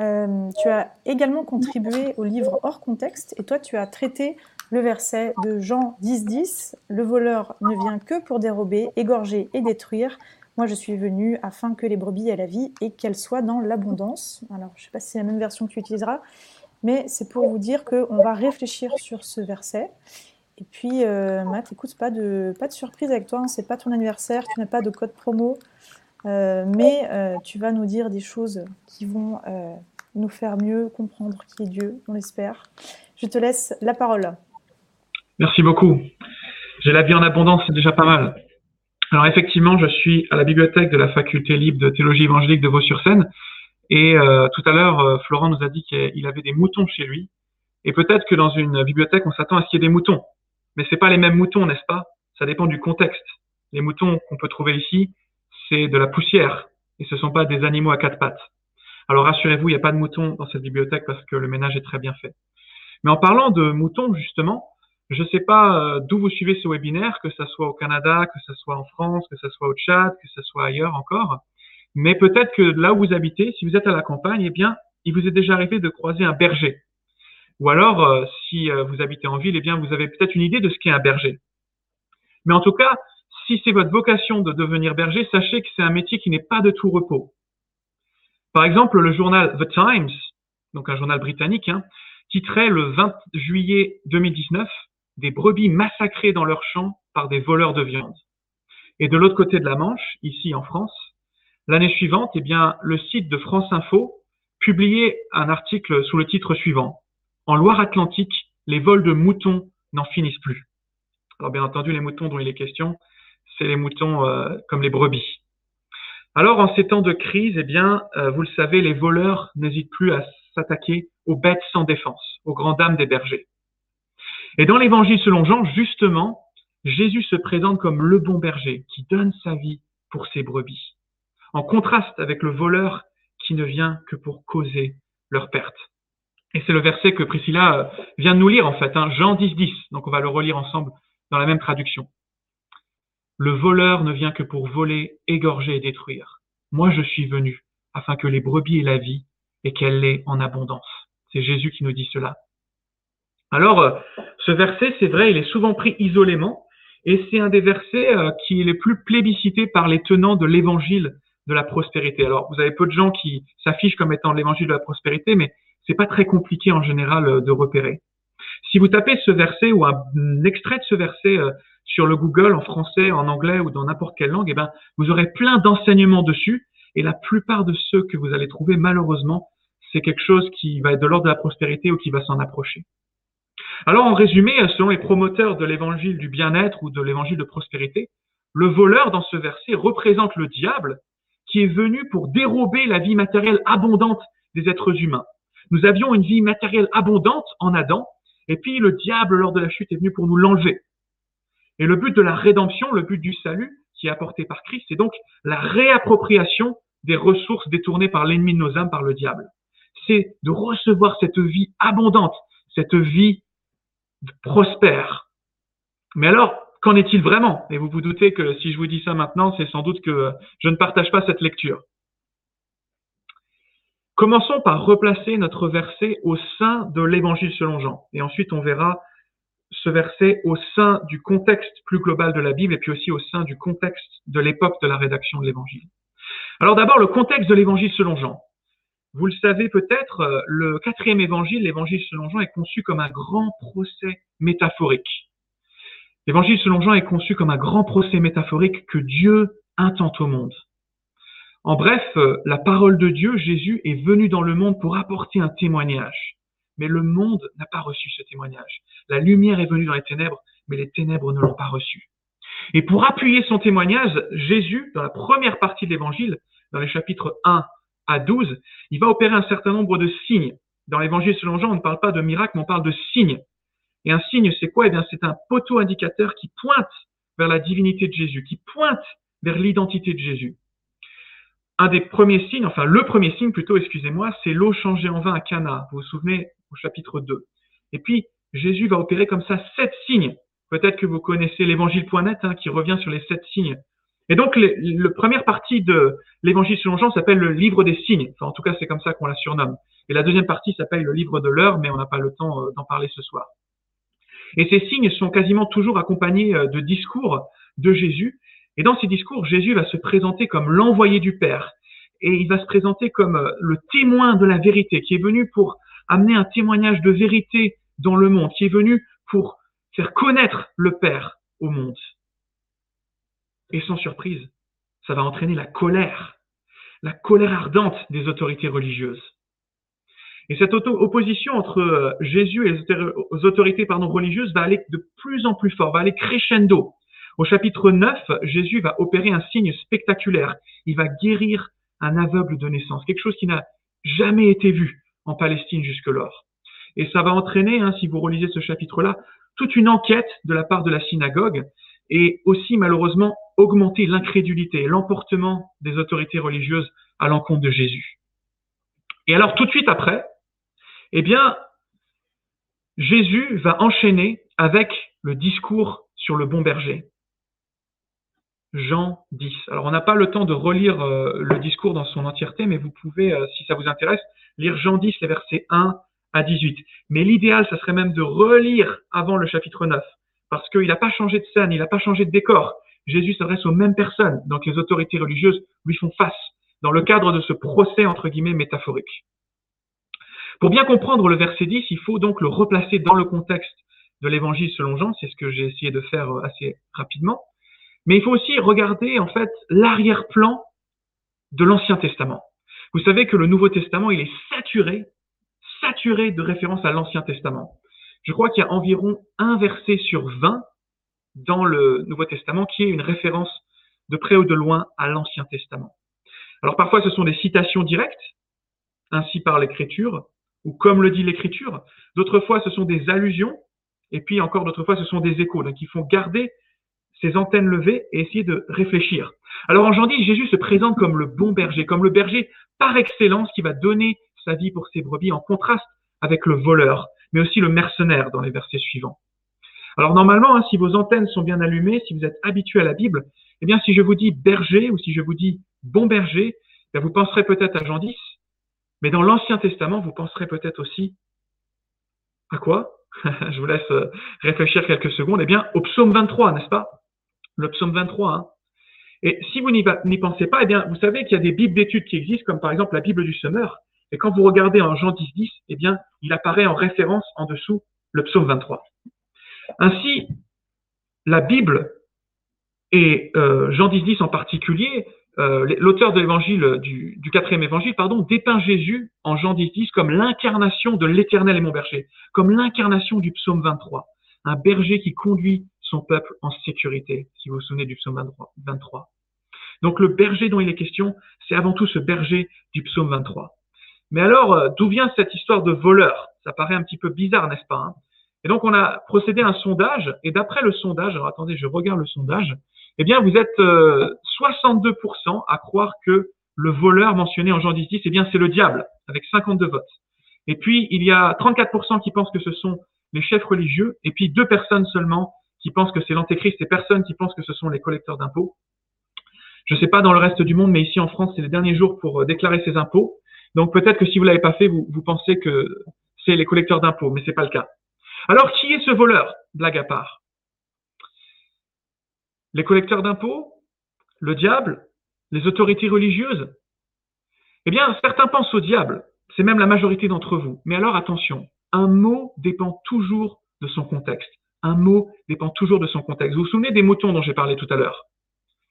Euh, tu as également contribué au livre Hors contexte et toi tu as traité le verset de Jean 10, 10 Le voleur ne vient que pour dérober, égorger et détruire. Moi je suis venu afin que les brebis aient la vie et qu'elles soient dans l'abondance. Alors je ne sais pas si c'est la même version que tu utiliseras, mais c'est pour vous dire qu'on va réfléchir sur ce verset. Et puis, euh, Matt, écoute, pas de, pas de surprise avec toi, hein. c'est pas ton anniversaire, tu n'as pas de code promo. Euh, mais euh, tu vas nous dire des choses qui vont euh, nous faire mieux comprendre qui est Dieu, on l'espère. Je te laisse la parole. Merci beaucoup. J'ai la vie en abondance, c'est déjà pas mal. Alors effectivement, je suis à la bibliothèque de la faculté libre de théologie évangélique de Vaux-sur-Seine. Et tout à l'heure, Florent nous a dit qu'il avait des moutons chez lui. Et peut-être que dans une bibliothèque, on s'attend à ce qu'il y ait des moutons. Mais c'est pas les mêmes moutons, n'est-ce pas? Ça dépend du contexte. Les moutons qu'on peut trouver ici, de la poussière et ce ne sont pas des animaux à quatre pattes. Alors rassurez-vous, il n'y a pas de moutons dans cette bibliothèque parce que le ménage est très bien fait. Mais en parlant de moutons, justement, je ne sais pas euh, d'où vous suivez ce webinaire, que ce soit au Canada, que ce soit en France, que ce soit au Tchad, que ce soit ailleurs encore. Mais peut-être que là où vous habitez, si vous êtes à la campagne, eh bien, il vous est déjà arrivé de croiser un berger. Ou alors, euh, si euh, vous habitez en ville, eh bien, vous avez peut-être une idée de ce qu'est un berger. Mais en tout cas, si c'est votre vocation de devenir berger, sachez que c'est un métier qui n'est pas de tout repos. Par exemple, le journal The Times, donc un journal britannique, hein, titrait le 20 juillet 2019 des brebis massacrées dans leurs champs par des voleurs de viande. Et de l'autre côté de la Manche, ici en France, l'année suivante, eh bien, le site de France Info publiait un article sous le titre suivant. En Loire-Atlantique, les vols de moutons n'en finissent plus. Alors bien entendu, les moutons dont il est question, les moutons euh, comme les brebis. Alors, en ces temps de crise, eh bien, euh, vous le savez, les voleurs n'hésitent plus à s'attaquer aux bêtes sans défense, aux grandes dames des bergers. Et dans l'évangile selon Jean, justement, Jésus se présente comme le bon berger qui donne sa vie pour ses brebis, en contraste avec le voleur qui ne vient que pour causer leur perte. Et c'est le verset que Priscilla euh, vient de nous lire en fait, hein, Jean 10, 10. Donc on va le relire ensemble dans la même traduction. Le voleur ne vient que pour voler, égorger et détruire. Moi je suis venu afin que les brebis aient la vie et qu'elle l'ait en abondance. C'est Jésus qui nous dit cela. Alors, euh, ce verset, c'est vrai, il est souvent pris isolément, et c'est un des versets euh, qui est les plus plébiscités par les tenants de l'évangile de la prospérité. Alors, vous avez peu de gens qui s'affichent comme étant l'évangile de la prospérité, mais c'est pas très compliqué en général euh, de repérer. Si vous tapez ce verset ou un extrait de ce verset sur le Google en français, en anglais ou dans n'importe quelle langue, eh ben, vous aurez plein d'enseignements dessus. Et la plupart de ceux que vous allez trouver, malheureusement, c'est quelque chose qui va être de l'ordre de la prospérité ou qui va s'en approcher. Alors, en résumé, selon les promoteurs de l'évangile du bien-être ou de l'évangile de prospérité, le voleur dans ce verset représente le diable qui est venu pour dérober la vie matérielle abondante des êtres humains. Nous avions une vie matérielle abondante en Adam, Et puis le diable, lors de la chute, est venu pour nous l'enlever. Et le but de la rédemption, le but du salut, qui est apporté par Christ, c'est donc la réappropriation des ressources détournées par l'ennemi de nos âmes, par le diable. C'est de recevoir cette vie abondante, cette vie prospère. Mais alors, qu'en est-il vraiment? Et vous vous doutez que si je vous dis ça maintenant, c'est sans doute que je ne partage pas cette lecture. Commençons par replacer notre verset au sein de l'évangile selon Jean. Et ensuite, on verra ce verset au sein du contexte plus global de la Bible et puis aussi au sein du contexte de l'époque de la rédaction de l'évangile. Alors d'abord, le contexte de l'évangile selon Jean. Vous le savez peut-être, euh, le quatrième évangile, l'évangile selon Jean, est conçu comme un grand procès métaphorique. L'évangile selon Jean est conçu comme un grand procès métaphorique que Dieu intente au monde. En bref, euh, la parole de Dieu, Jésus, est venu dans le monde pour apporter un témoignage. Mais le monde n'a pas reçu ce témoignage. La lumière est venue dans les ténèbres, mais les ténèbres ne l'ont pas reçu. Et pour appuyer son témoignage, Jésus, dans la première partie de l'évangile, dans les chapitres 1 à 12, il va opérer un certain nombre de signes. Dans l'évangile selon Jean, on ne parle pas de miracles, mais on parle de signes. Et un signe, c'est quoi? Eh bien, c'est un poteau indicateur qui pointe vers la divinité de Jésus, qui pointe vers l'identité de Jésus un des premiers signes, enfin le premier signe plutôt, excusez-moi, c'est l'eau changée en vin à Cana. Vous vous souvenez au chapitre 2. Et puis Jésus va opérer comme ça sept signes. Peut-être que vous connaissez l'évangile.net hein, qui revient sur les sept signes. Et donc, la première partie de l'évangile selon Jean s'appelle le livre des signes. Enfin, en tout cas, c'est comme ça qu'on la surnomme. Et la deuxième partie s'appelle le livre de l'heure, mais on n'a pas le temps euh, d'en parler ce soir. Et ces signes sont quasiment toujours accompagnés euh, de discours de Jésus et dans ces discours, Jésus va se présenter comme l'envoyé du Père. Et il va se présenter comme euh, le témoin de la vérité, qui est venu pour amener un témoignage de vérité dans le monde, qui est venu pour faire connaître le Père au monde. Et sans surprise, ça va entraîner la colère, la colère ardente des autorités religieuses. Et cette opposition entre euh, Jésus et les autorités pardon, religieuses va aller de plus en plus fort, va aller crescendo. Au chapitre 9, Jésus va opérer un signe spectaculaire. Il va guérir un aveugle de naissance, quelque chose qui n'a jamais été vu en Palestine jusque-lors. Et ça va entraîner, hein, si vous relisez ce chapitre-là, toute une enquête de la part de la synagogue et aussi malheureusement augmenter l'incrédulité, l'emportement des autorités religieuses à l'encontre de Jésus. Et alors tout de suite après, eh bien, Jésus va enchaîner avec le discours sur le bon berger. Jean 10. Alors, on n'a pas le temps de relire euh, le discours dans son entièreté, mais vous pouvez, euh, si ça vous intéresse, lire Jean 10, les versets 1 à 18. Mais l'idéal, ça serait même de relire avant le chapitre 9, parce qu'il n'a pas changé de scène, il n'a pas changé de décor. Jésus s'adresse aux mêmes personnes, donc les autorités religieuses lui font face, dans le cadre de ce procès, entre guillemets, métaphorique. Pour bien comprendre le verset 10, il faut donc le replacer dans le contexte de l'évangile selon Jean, c'est ce que j'ai essayé de faire euh, assez rapidement. Mais il faut aussi regarder en fait l'arrière-plan de l'Ancien Testament. Vous savez que le Nouveau Testament, il est saturé, saturé de références à l'Ancien Testament. Je crois qu'il y a environ un verset sur 20 dans le Nouveau Testament qui est une référence de près ou de loin à l'Ancien Testament. Alors parfois ce sont des citations directes, ainsi par l'Écriture, ou comme le dit l'Écriture. D'autres fois ce sont des allusions, et puis encore d'autres fois ce sont des échos. Donc il faut garder ses antennes levées et essayer de réfléchir. Alors en 10, Jésus se présente comme le bon berger, comme le berger par excellence qui va donner sa vie pour ses brebis en contraste avec le voleur, mais aussi le mercenaire dans les versets suivants. Alors normalement, hein, si vos antennes sont bien allumées, si vous êtes habitué à la Bible, eh bien si je vous dis berger ou si je vous dis bon berger, eh vous penserez peut-être à Jean 10, mais dans l'Ancien Testament, vous penserez peut-être aussi à quoi? Je vous laisse euh, réfléchir quelques secondes. Eh bien, au psaume 23, n'est-ce pas? Le psaume 23. Hein. Et si vous n'y pensez pas, eh bien, vous savez qu'il y a des bibles d'études qui existent, comme par exemple la Bible du semeur. Et quand vous regardez en Jean 10, 10, eh bien, il apparaît en référence en dessous le psaume 23. Ainsi, la Bible et euh, Jean 10, 10 en particulier, euh, l'auteur de l'évangile du, quatrième évangile, pardon, dépeint Jésus en Jean 10, 10 comme l'incarnation de l'Éternel et mon berger, comme l'incarnation du psaume 23, un berger qui conduit son peuple en sécurité, si vous vous souvenez du psaume 23. Donc le berger dont il est question, c'est avant tout ce berger du psaume 23. Mais alors, euh, d'où vient cette histoire de voleur? Ça paraît un petit peu bizarre, n'est-ce pas hein? Et donc, on a procédé à un sondage, et d'après le sondage, alors attendez, je regarde le sondage, eh bien, vous êtes 62% euh, à croire que le voleur mentionné en Jean 10, eh bien, c'est le diable, avec 52 votes. Et puis, il y a 34% qui pensent que ce sont les chefs religieux, et puis deux personnes seulement qui pensent que c'est l'antéchrist et personne qui pense que ce sont les collecteurs d'impôts. Je ne sais pas dans le reste du monde, mais ici en France, c'est les derniers jours pour euh, déclarer ses impôts. Donc peut-être que si vous l'avez pas fait, vous, vous pensez que c'est les collecteurs d'impôts, mais c'est pas le cas. Alors qui est ce voleur? Blague à part. Les collecteurs d'impôts? Le diable? Les autorités religieuses? Eh bien, certains pensent au diable. C'est même la majorité d'entre vous. Mais alors attention, un mot dépend toujours de son contexte. Un mot dépend toujours de son contexte. Vous vous souvenez des moutons dont j'ai parlé tout à l'heure?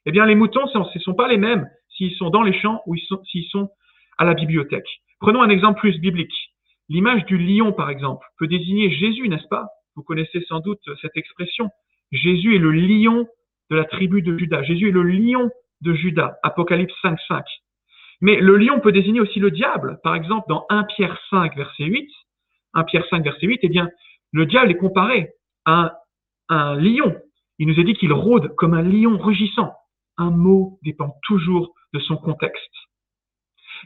Eh bien, les moutons, ce ne sont pas les mêmes s'ils sont dans les champs ou s'ils sont à la bibliothèque. Prenons un exemple plus biblique. L'image du lion, par exemple, peut désigner Jésus, n'est-ce pas? Vous connaissez sans doute cette expression. Jésus est le lion de la tribu de Judas. Jésus est le lion de Judas. Apocalypse 5.5. Mais le lion peut désigner aussi le diable. Par exemple, dans 1 Pierre 5, verset 8, 1 Pierre 5, verset 8, eh bien, le diable est comparé un, lion. Il nous est dit qu'il rôde comme un lion rugissant. Un mot dépend toujours de son contexte.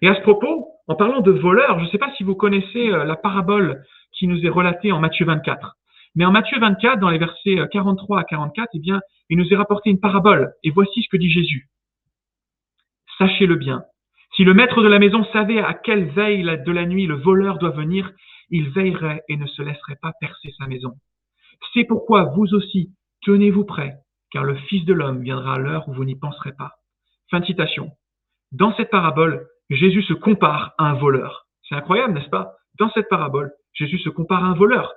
Et à ce propos, en parlant de voleurs, je ne sais pas si vous connaissez euh, la parabole qui nous est relatée en Matthieu 24. Mais en Matthieu 24, dans les versets 43 euh, à 44, eh bien, il nous est rapporté une parabole. Et voici ce que dit Jésus. Sachez-le bien. Si le maître de la maison savait à quelle veille de la nuit le voleur doit venir, il veillerait et ne se laisserait pas percer sa maison. C'est pourquoi vous aussi, tenez-vous prêts, car le Fils de l'homme viendra à l'heure où vous n'y penserez pas. Fin de citation. Dans cette parabole, Jésus se compare à un voleur. C'est incroyable, n'est-ce pas? Dans cette parabole, Jésus se compare à un voleur.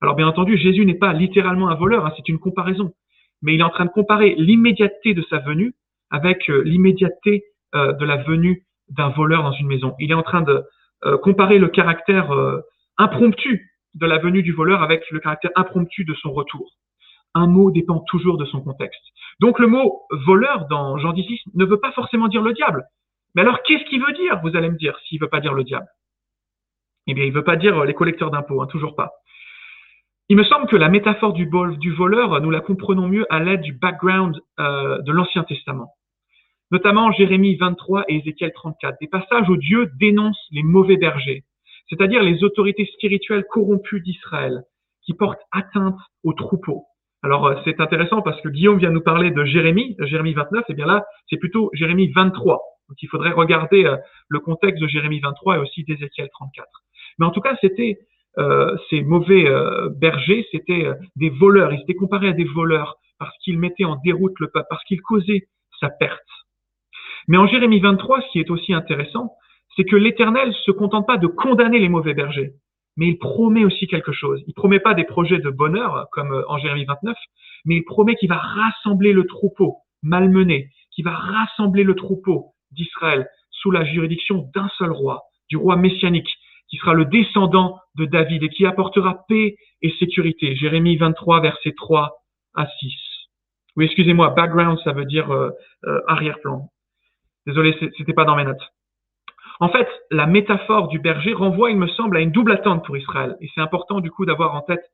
Alors bien entendu, Jésus n'est pas littéralement un voleur, hein, c'est une comparaison. Mais il est en train de comparer l'immédiateté de sa venue avec euh, l'immédiateté euh, de la venue d'un voleur dans une maison. Il est en train de euh, comparer le caractère impromptu de la venue du voleur avec le caractère impromptu de son retour. Un mot dépend toujours de son contexte. Donc le mot voleur dans Jean 16 ne veut pas forcément dire le diable. Mais alors qu'est-ce qu'il veut dire, vous allez me dire, s'il veut pas dire le diable? Eh bien, il veut pas dire les collecteurs d'impôts, hein, toujours pas. Il me semble que la métaphore du, du voleur, nous la comprenons mieux à l'aide du background euh, de l'Ancien Testament. Notamment Jérémie 23 et Ézéchiel 34, des passages où Dieu dénonce les mauvais bergers, c'est-à-dire les autorités spirituelles corrompues d'Israël, qui portent atteinte aux troupeaux. Alors euh, c'est intéressant parce que Guillaume vient nous parler de Jérémie, Jérémie 29, et bien là c'est plutôt Jérémie 23. Donc il faudrait regarder euh, le contexte de Jérémie 23 et aussi d'Ézéchiel 34. Mais en tout cas c'était euh, ces mauvais bergers, c'était des voleurs. Ils étaient comparés à des voleurs parce qu'ils mettaient en déroute le peuple, parce qu'ils causaient sa perte. Mais en Jérémie 23, ce qui est aussi intéressant, c'est que l'Éternel se contente pas de condamner les mauvais bergers, mais il promet aussi quelque chose. Il promet pas des projets de bonheur comme euh, en Jérémie 29, mais il promet qu'il va rassembler le troupeau malmené, qu'il va rassembler le troupeau d'Israël sous la juridiction d'un seul roi, du roi messianique, qui sera le descendant de David et qui apportera paix et sécurité. Jérémie 23, versets 3 à 6. Oui, excusez-moi, background, ça veut dire euh, euh, arrière-plan. Désolé, c'était pas dans mes notes. En fait, la métaphore du berger renvoie, il me semble, à une double attente pour Israël. Et c'est important du coup d'avoir en tête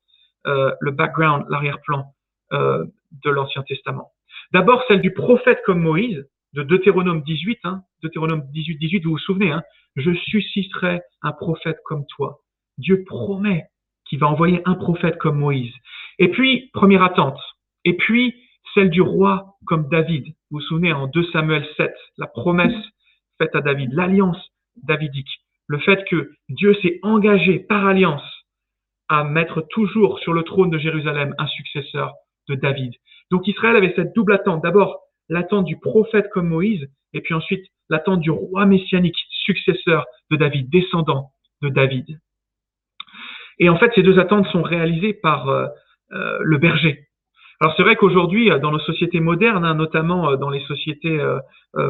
euh, le background, l'arrière-plan euh, de l'Ancien Testament. D'abord, celle du prophète comme Moïse, de Deutéronome 18, hein, Deutéronome 18, 18, vous vous souvenez, hein, je susciterai un prophète comme toi. Dieu promet qu'il va envoyer un prophète comme Moïse. Et puis, première attente. Et puis, celle du roi comme David. Vous vous souvenez en 2 Samuel 7, la promesse faite à David, l'alliance davidique, le fait que Dieu s'est engagé par alliance à mettre toujours sur le trône de Jérusalem un successeur de David. Donc Israël avait cette double attente. D'abord, l'attente du prophète comme Moïse, et puis ensuite l'attente du roi messianique, successeur de David, descendant de David. Et en fait, ces deux attentes sont réalisées par euh, euh, le berger, alors c'est vrai qu'aujourd'hui, euh, dans nos sociétés modernes, hein, notamment euh, dans les sociétés euh,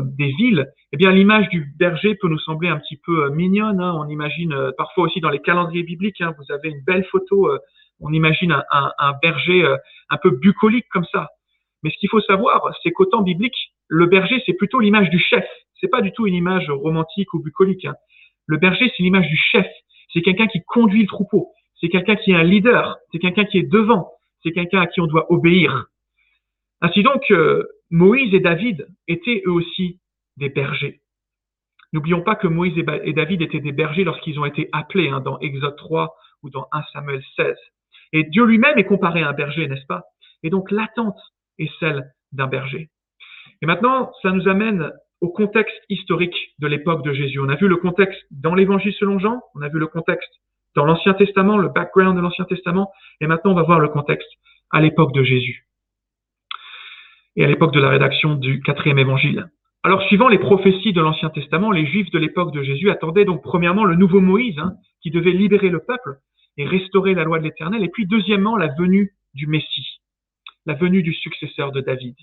des villes, eh bien l'image du berger peut nous sembler un petit peu mignonne. Hein. On imagine parfois aussi dans les calendriers bibliques, hein, vous avez une belle photo, on imagine un, un, berger un peu bucolique comme ça. Mais ce qu'il faut savoir, c'est qu'au temps biblique, le berger c'est plutôt l'image du chef. C'est pas du tout une image romantique ou bucolique. Le berger c'est l'image du chef. C'est quelqu'un qui conduit le troupeau. c'est quelqu'un qui est un leader, c'est quelqu'un qui est devant, c'est quelqu'un à qui on doit obéir. Ainsi donc, euh, Moïse et David étaient eux aussi des bergers. N'oublions pas que Moïse et David étaient des bergers lorsqu'ils ont été appelés hein, dans Exode 3 ou dans 1 Samuel 16. Et Dieu lui-même est comparé à un berger, n'est-ce pas? Et donc l'attente est celle d'un berger. Et maintenant, ça nous amène au contexte historique de l'époque de Jésus. On a vu le contexte dans l'Évangile selon Jean, on a vu le contexte dans l'Ancien Testament, le background de l'Ancien Testament, et maintenant on va voir le contexte à l'époque de Jésus et à l'époque de la rédaction du quatrième évangile. Alors, suivant les prophéties de l'Ancien Testament, les Juifs de l'époque de Jésus attendaient donc premièrement le nouveau Moïse, hein, qui devait libérer le peuple et restaurer la loi de l'Éternel, et puis deuxièmement la venue du Messie, la venue du successeur de David,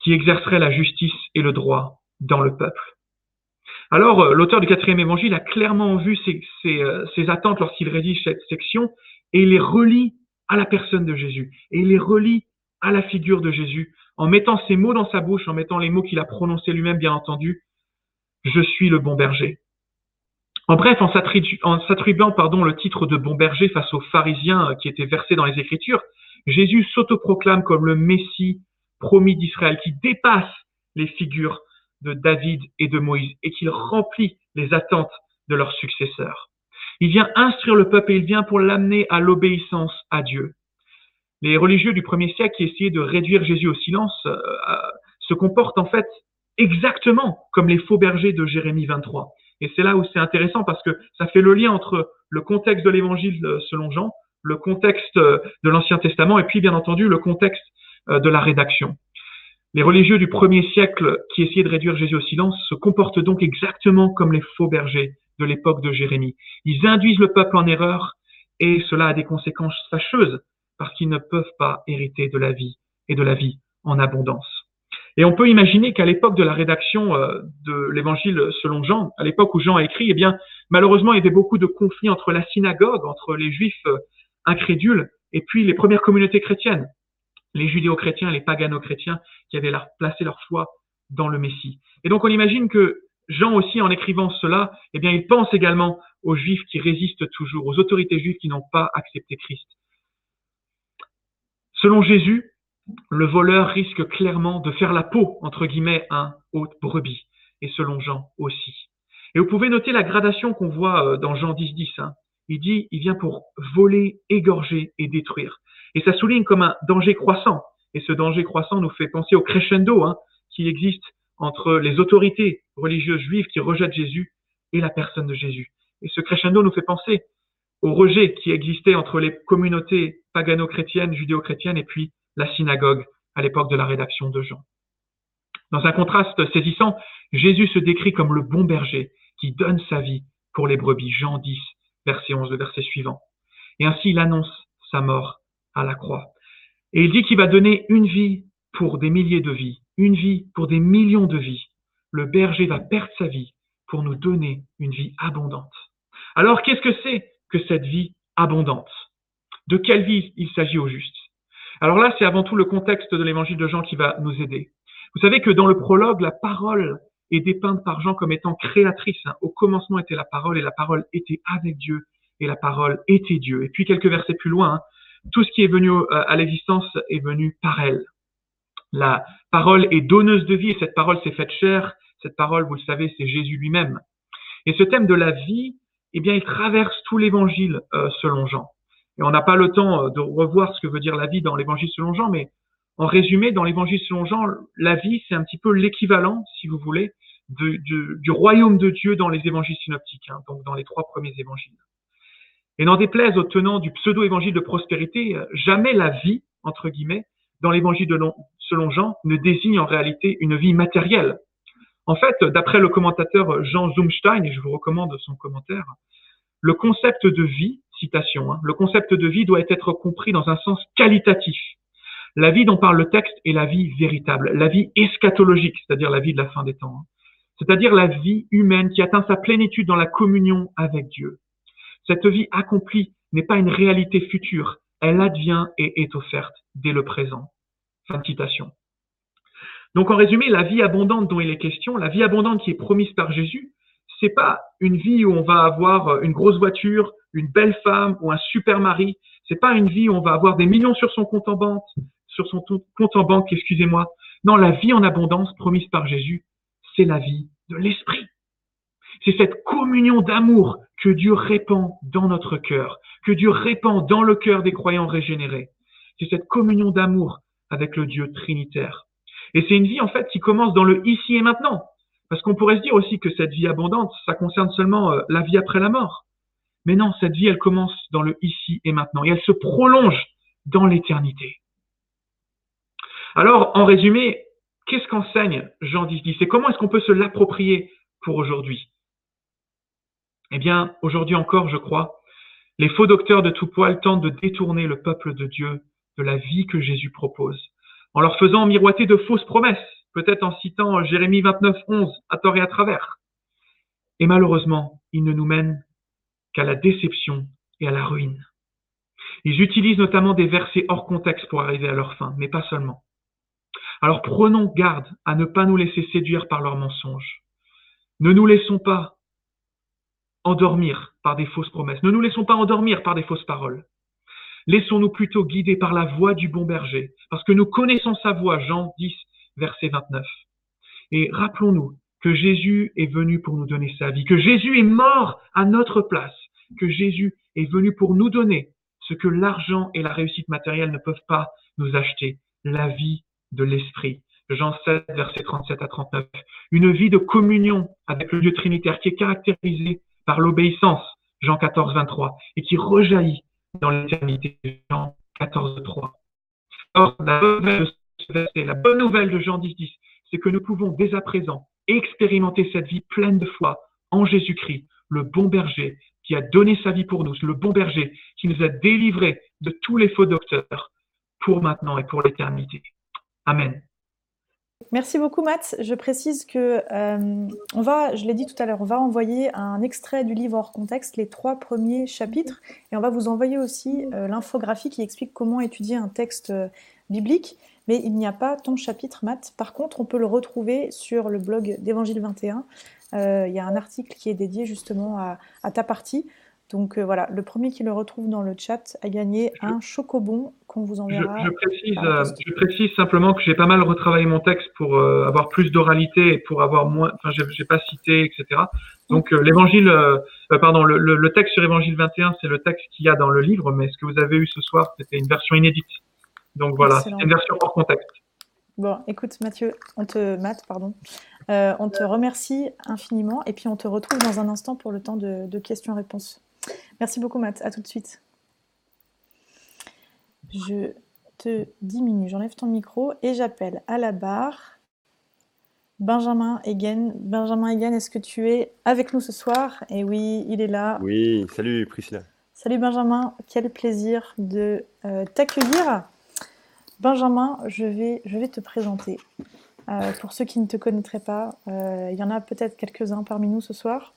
qui exercerait la justice et le droit dans le peuple. Alors, euh, l'auteur du quatrième évangile a clairement vu ces, euh, attentes lorsqu'il rédige cette section, et il les relie à la personne de Jésus, et il les relie à la figure de Jésus, en mettant ces mots dans sa bouche, en mettant les mots qu'il a prononcés lui-même, bien entendu, je suis le bon berger. En bref, en s'attribuant pardon, le titre de bon berger face aux pharisiens qui étaient versés dans les Écritures, Jésus s'autoproclame comme le Messie promis d'Israël, qui dépasse les figures de David et de Moïse et qui remplit les attentes de leurs successeurs. Il vient instruire le peuple et il vient pour l'amener à l'obéissance à Dieu. Les religieux du premier siècle qui essayaient de réduire Jésus au silence euh, euh, se comportent en fait exactement comme les faux bergers de Jérémie 23. Et c'est là où c'est intéressant parce que ça fait le lien entre le contexte de l'évangile euh, selon Jean, le contexte de l'Ancien Testament et puis bien entendu le contexte de la rédaction. Les religieux du premier siècle qui essayaient de réduire Jésus au silence se comportent donc exactement comme les faux bergers de l'époque de Jérémie. Ils induisent le peuple en erreur et cela a des conséquences fâcheuses parce qu'ils ne peuvent pas hériter de la vie et de la vie en abondance. Et on peut imaginer qu'à l'époque de la rédaction euh, de l'évangile selon Jean, à l'époque où Jean a écrit, eh bien, malheureusement, il y avait beaucoup de conflits entre la synagogue, entre les juifs euh, incrédules et puis les premières communautés chrétiennes, les judéo-chrétiens, les pagano-chrétiens qui avaient placé leur foi dans le Messie. Et donc, on imagine que Jean aussi, en écrivant cela, eh bien, il pense également aux juifs qui résistent toujours, aux autorités juives qui n'ont pas accepté Christ. Selon Jésus, le voleur risque clairement de faire la peau, entre guillemets, un haute brebis, et selon Jean aussi. Et vous pouvez noter la gradation qu'on voit euh, dans Jean 10, 10. Hein. Il dit, il vient pour voler, égorger et détruire. Et ça souligne comme un danger croissant. Et ce danger croissant nous fait penser au crescendo hein, qui existe entre les autorités religieuses juives qui rejettent Jésus et la personne de Jésus. Et ce crescendo nous fait penser au rejet qui existait entre les communautés pagano-chrétiennes, judéo-chrétiennes et puis la synagogue à l'époque de la rédaction de Jean. Dans un contraste saisissant, Jésus se décrit comme le bon berger qui donne sa vie pour les brebis. Jean 10, verset 11, le verset suivant. Et ainsi il annonce sa mort à la croix. Et il dit qu'il va donner une vie pour des milliers de vies, une vie pour des millions de vies. Le berger va perdre sa vie pour nous donner une vie abondante. Alors qu'est-ce que c'est que cette vie abondante? De quelle vie il s'agit au juste? Alors là, c'est avant tout le contexte de l'évangile de Jean qui va nous aider. Vous savez que dans le prologue, la parole est dépeinte par Jean comme étant créatrice. Hein. Au commencement était la parole et la parole était avec Dieu et la parole était Dieu. Et puis quelques versets plus loin, hein, tout ce qui est venu euh, à l'existence est venu par elle. La parole est donneuse de vie et cette parole s'est faite chair. Cette parole, vous le savez, c'est Jésus lui-même. Et ce thème de la vie eh bien, il traverse tout l'évangile euh, selon Jean. Et on n'a pas le temps euh, de revoir ce que veut dire la vie dans l'évangile selon Jean, mais en résumé, dans l'évangile selon Jean, la vie, c'est un petit peu l'équivalent, si vous voulez, du royaume de Dieu dans les évangiles synoptiques, hein, donc dans les trois premiers évangiles. Et n'en déplaise au tenant du pseudo-évangile de prospérité, euh, jamais la vie, entre guillemets, dans l'évangile selon Jean, ne désigne en réalité une vie matérielle, en fait, d'après le commentateur Jean Zumstein, et je vous recommande son commentaire, le concept de vie, citation, hein, le concept de vie doit être compris dans un sens qualitatif. La vie dont parle le texte est la vie véritable, la vie eschatologique, c'est-à-dire la vie de la fin des temps, hein. c'est-à-dire la vie humaine qui atteint sa plénitude dans la communion avec Dieu. Cette vie accomplie n'est pas une réalité future, elle advient et est offerte dès le présent. Fin de citation. Donc en résumé, la vie abondante dont il est question, la vie abondante qui est promise par Jésus, c'est pas une vie où on va avoir une grosse voiture, une belle femme ou un super mari. C'est pas une vie où on va avoir des millions sur son compte en banque, sur son compte en banque, excusez-moi. Non, la vie en abondance promise par Jésus, c'est la vie de l'esprit. C'est cette communion d'amour que Dieu répand dans notre cœur, que Dieu répand dans le cœur des croyants régénérés. C'est cette communion d'amour avec le Dieu trinitaire. Et c'est une vie en fait qui commence dans le ici et maintenant. Parce qu'on pourrait se dire aussi que cette vie abondante, ça concerne seulement euh, la vie après la mort. Mais non, cette vie, elle commence dans le ici et maintenant et elle se prolonge dans l'éternité. Alors, en résumé, qu'est-ce qu'enseigne Jean 10, 10 et comment est-ce qu'on peut se l'approprier pour aujourd'hui? Eh bien, aujourd'hui encore, je crois, les faux docteurs de tout poil tentent de détourner le peuple de Dieu de la vie que Jésus propose, en leur faisant miroiter de fausses promesses, peut-être en citant Jérémie 29, 11 à tort et à travers. Et malheureusement, ils ne nous mènent qu'à la déception et à la ruine. Ils utilisent notamment des versets hors contexte pour arriver à leur fin, mais pas seulement. Alors prenons garde à ne pas nous laisser séduire par leurs mensonges. Ne nous laissons pas endormir par des fausses promesses. Ne nous laissons pas endormir par des fausses paroles. Laissons-nous plutôt guider par la voix du bon berger, parce que nous connaissons sa voix, Jean 10, verset 29. Et rappelons-nous que Jésus est venu pour nous donner sa vie, que Jésus est mort à notre place, que Jésus est venu pour nous donner ce que l'argent et la réussite matérielle ne peuvent pas nous acheter, la vie de l'esprit. Jean 7, verset 37 à 39. Une vie de communion avec le Dieu trinitaire qui est caractérisée par l'obéissance, Jean 14, 23, et qui rejaillit dans l'éternité, Jean 14, 3. Or, la bonne nouvelle de Jean 10, 10, c'est que nous pouvons dès à présent expérimenter cette vie pleine de foi en Jésus-Christ, le bon berger qui a donné sa vie pour nous, le bon berger qui nous a délivrés de tous les faux docteurs pour maintenant et pour l'éternité. Amen. Merci beaucoup, Matt. Je précise que euh, on va, je l'ai dit tout à l'heure, on va envoyer un extrait du livre hors contexte, les trois premiers chapitres, et on va vous envoyer aussi euh, l'infographie qui explique comment étudier un texte euh, biblique. Mais il n'y a pas ton chapitre, Matt. Par contre, on peut le retrouver sur le blog d'Évangile 21. il y a un article qui est dédié justement à ta partie. Donc voilà, le premier qui le retrouve dans le chat a gagné un chocobon qu'on vous enverra. Je, précise, euh, je, précise, simplement que j'ai pas mal retravaillé mon texte pour euh, avoir plus d'oralité et pour avoir moins. Enfin, j'ai pas cité, etc. Donc l'évangile, pardon, le, le, texte sur Évangile 21, c'est le texte qu'il y a dans le livre, mais ce que vous avez eu ce soir, c'était une version inédite. Donc voilà, c'est une version hors contexte. Bon, écoute Mathieu, on te Matt, pardon. on te remercie infiniment et puis on te retrouve dans un instant pour le temps de, de questions-réponses. Merci beaucoup, Matt. À tout de suite. Je te diminue, j'enlève ton micro et j'appelle à la barre Benjamin Egen. Benjamin Egen, est-ce que tu es avec nous ce soir? Et oui, il est là. Oui, salut Priscilla. Salut Benjamin, quel plaisir de euh, t'accueillir. Benjamin, je vais, je vais te présenter. Euh, pour ceux qui ne te connaîtraient pas, euh, il y en a peut-être quelques-uns parmi nous ce soir.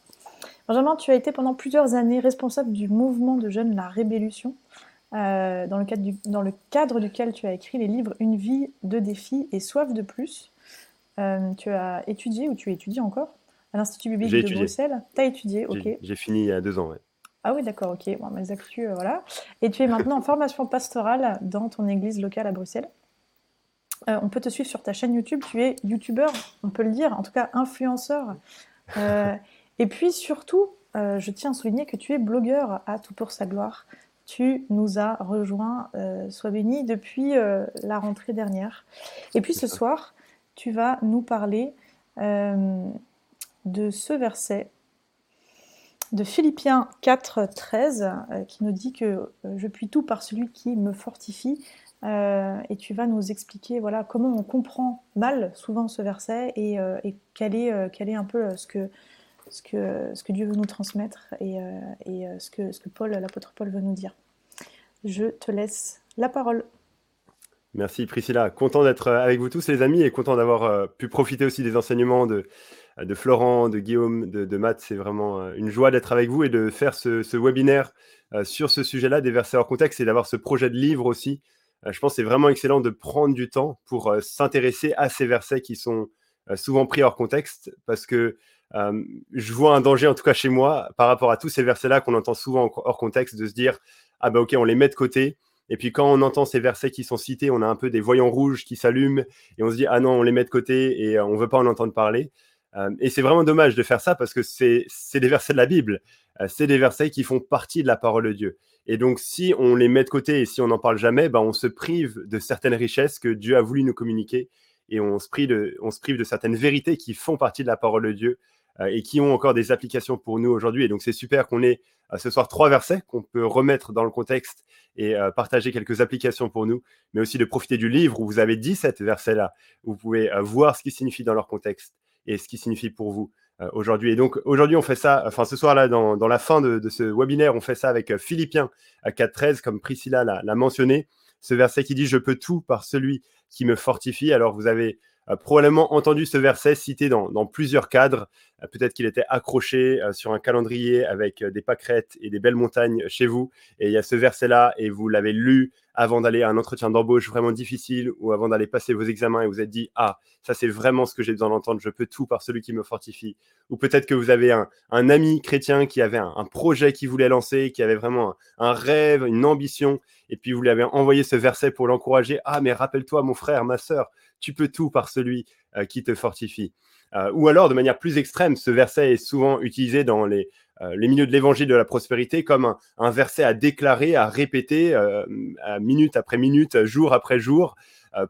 Benjamin, tu as été pendant plusieurs années responsable du mouvement de jeunes La Révolution, euh, dans, le cadre dans, le cadre duquel tu as écrit les livres Une vie de défis et Soif de plus. Euh, tu as étudié, ou tu étudies encore, à l'Institut biblique de Bruxelles. Tu as étudié, ok. J'ai fini il y a deux ans, ouais. Ah oui, d'accord, ok. Bon, mes actus, euh, voilà. Et tu es maintenant en formation pastorale dans ton église locale à Bruxelles. on peut te suivre sur ta chaîne YouTube. Tu es youtubeur, on peut le dire, en tout cas influenceur. Et puis surtout, euh, je tiens à souligner que tu es blogueur à Tout pour sa gloire. Tu nous as rejoint, euh, sois béni, depuis euh, la rentrée dernière. Et puis ce soir, tu vas nous parler de ce verset de Philippiens 4, 13, qui nous dit que je puis tout par celui qui me fortifie. et tu vas nous expliquer voilà, comment on comprend mal souvent ce verset et, et quel, est, quel est un peu ce que, ce que, ce que Dieu veut nous transmettre et, euh, et euh, ce, que, ce que Paul, l'apôtre Paul veut nous dire. Je te laisse la parole. Merci Priscilla. Content d'être avec vous tous les amis et content d'avoir euh, pu profiter aussi des enseignements de, de Florent, de Guillaume, de, de Matt. C'est vraiment une joie d'être avec vous et de faire ce, ce webinaire sur ce sujet-là, des versets hors contexte et d'avoir ce projet de livre aussi. Je pense que c'est vraiment excellent de prendre du temps pour s'intéresser à ces versets qui sont souvent pris hors contexte parce que euh, je vois un danger, en tout cas chez moi, par rapport à tous ces versets-là qu'on entend souvent hors contexte, de se dire, ah ben ok, on les met de côté. Et puis quand on entend ces versets qui sont cités, on a un peu des voyants rouges qui s'allument et on se dit, ah non, on les met de côté et on ne veut pas en entendre parler. et c'est vraiment dommage de faire ça parce que c'est des versets de la Bible. c'est des versets qui font partie de la parole de Dieu. Et donc, si on les met de côté et si on n'en parle jamais, ben, on se prive de certaines richesses que Dieu a voulu nous communiquer et on se, prive de, certaines vérités qui font partie de la parole de Dieu euh, et qui ont encore des applications pour nous aujourd'hui. Et donc, c'est super qu'on ait euh, ce soir trois versets qu'on peut remettre dans le contexte et euh, partager quelques applications pour nous, mais aussi de profiter du livre où vous avez 17 versets-là. Vous pouvez voir ce qui signifie dans leur contexte et ce qui signifie pour vous. Euh, aujourd'hui. Et donc aujourd'hui, on fait ça, enfin ce soir-là, dans, la fin de, ce webinaire, on fait ça avec euh, Philippiens à 4.13, comme Priscilla l'a mentionné. Ce verset qui dit Je peux tout par celui qui me fortifie. Alors vous avez probablement entendu ce verset cité dans, plusieurs cadres. Euh, peut-être qu'il était accroché euh, sur un calendrier avec euh, des pâquerettes et des belles montagnes chez vous. Et il y a ce verset-là et vous l'avez lu avant d'aller à un entretien d'embauche vraiment difficile ou avant d'aller passer vos examens et vous êtes dit Ah, ça c'est vraiment ce que j'ai besoin d'entendre, je peux tout par celui qui me fortifie. Ou peut-être que vous avez un, ami chrétien qui avait un, projet qu'il voulait lancer, qui avait vraiment un, rêve, une ambition, et puis vous lui avez envoyé ce verset pour l'encourager Ah, mais rappelle-toi, mon frère, ma sœur, tu peux tout par celui euh, qui te fortifie. Euh, ou alors, de manière plus extrême, ce verset est souvent utilisé dans les, euh, les milieux de l'évangile de la prospérité comme un, verset à déclarer, à répéter minute après minute, jour après jour,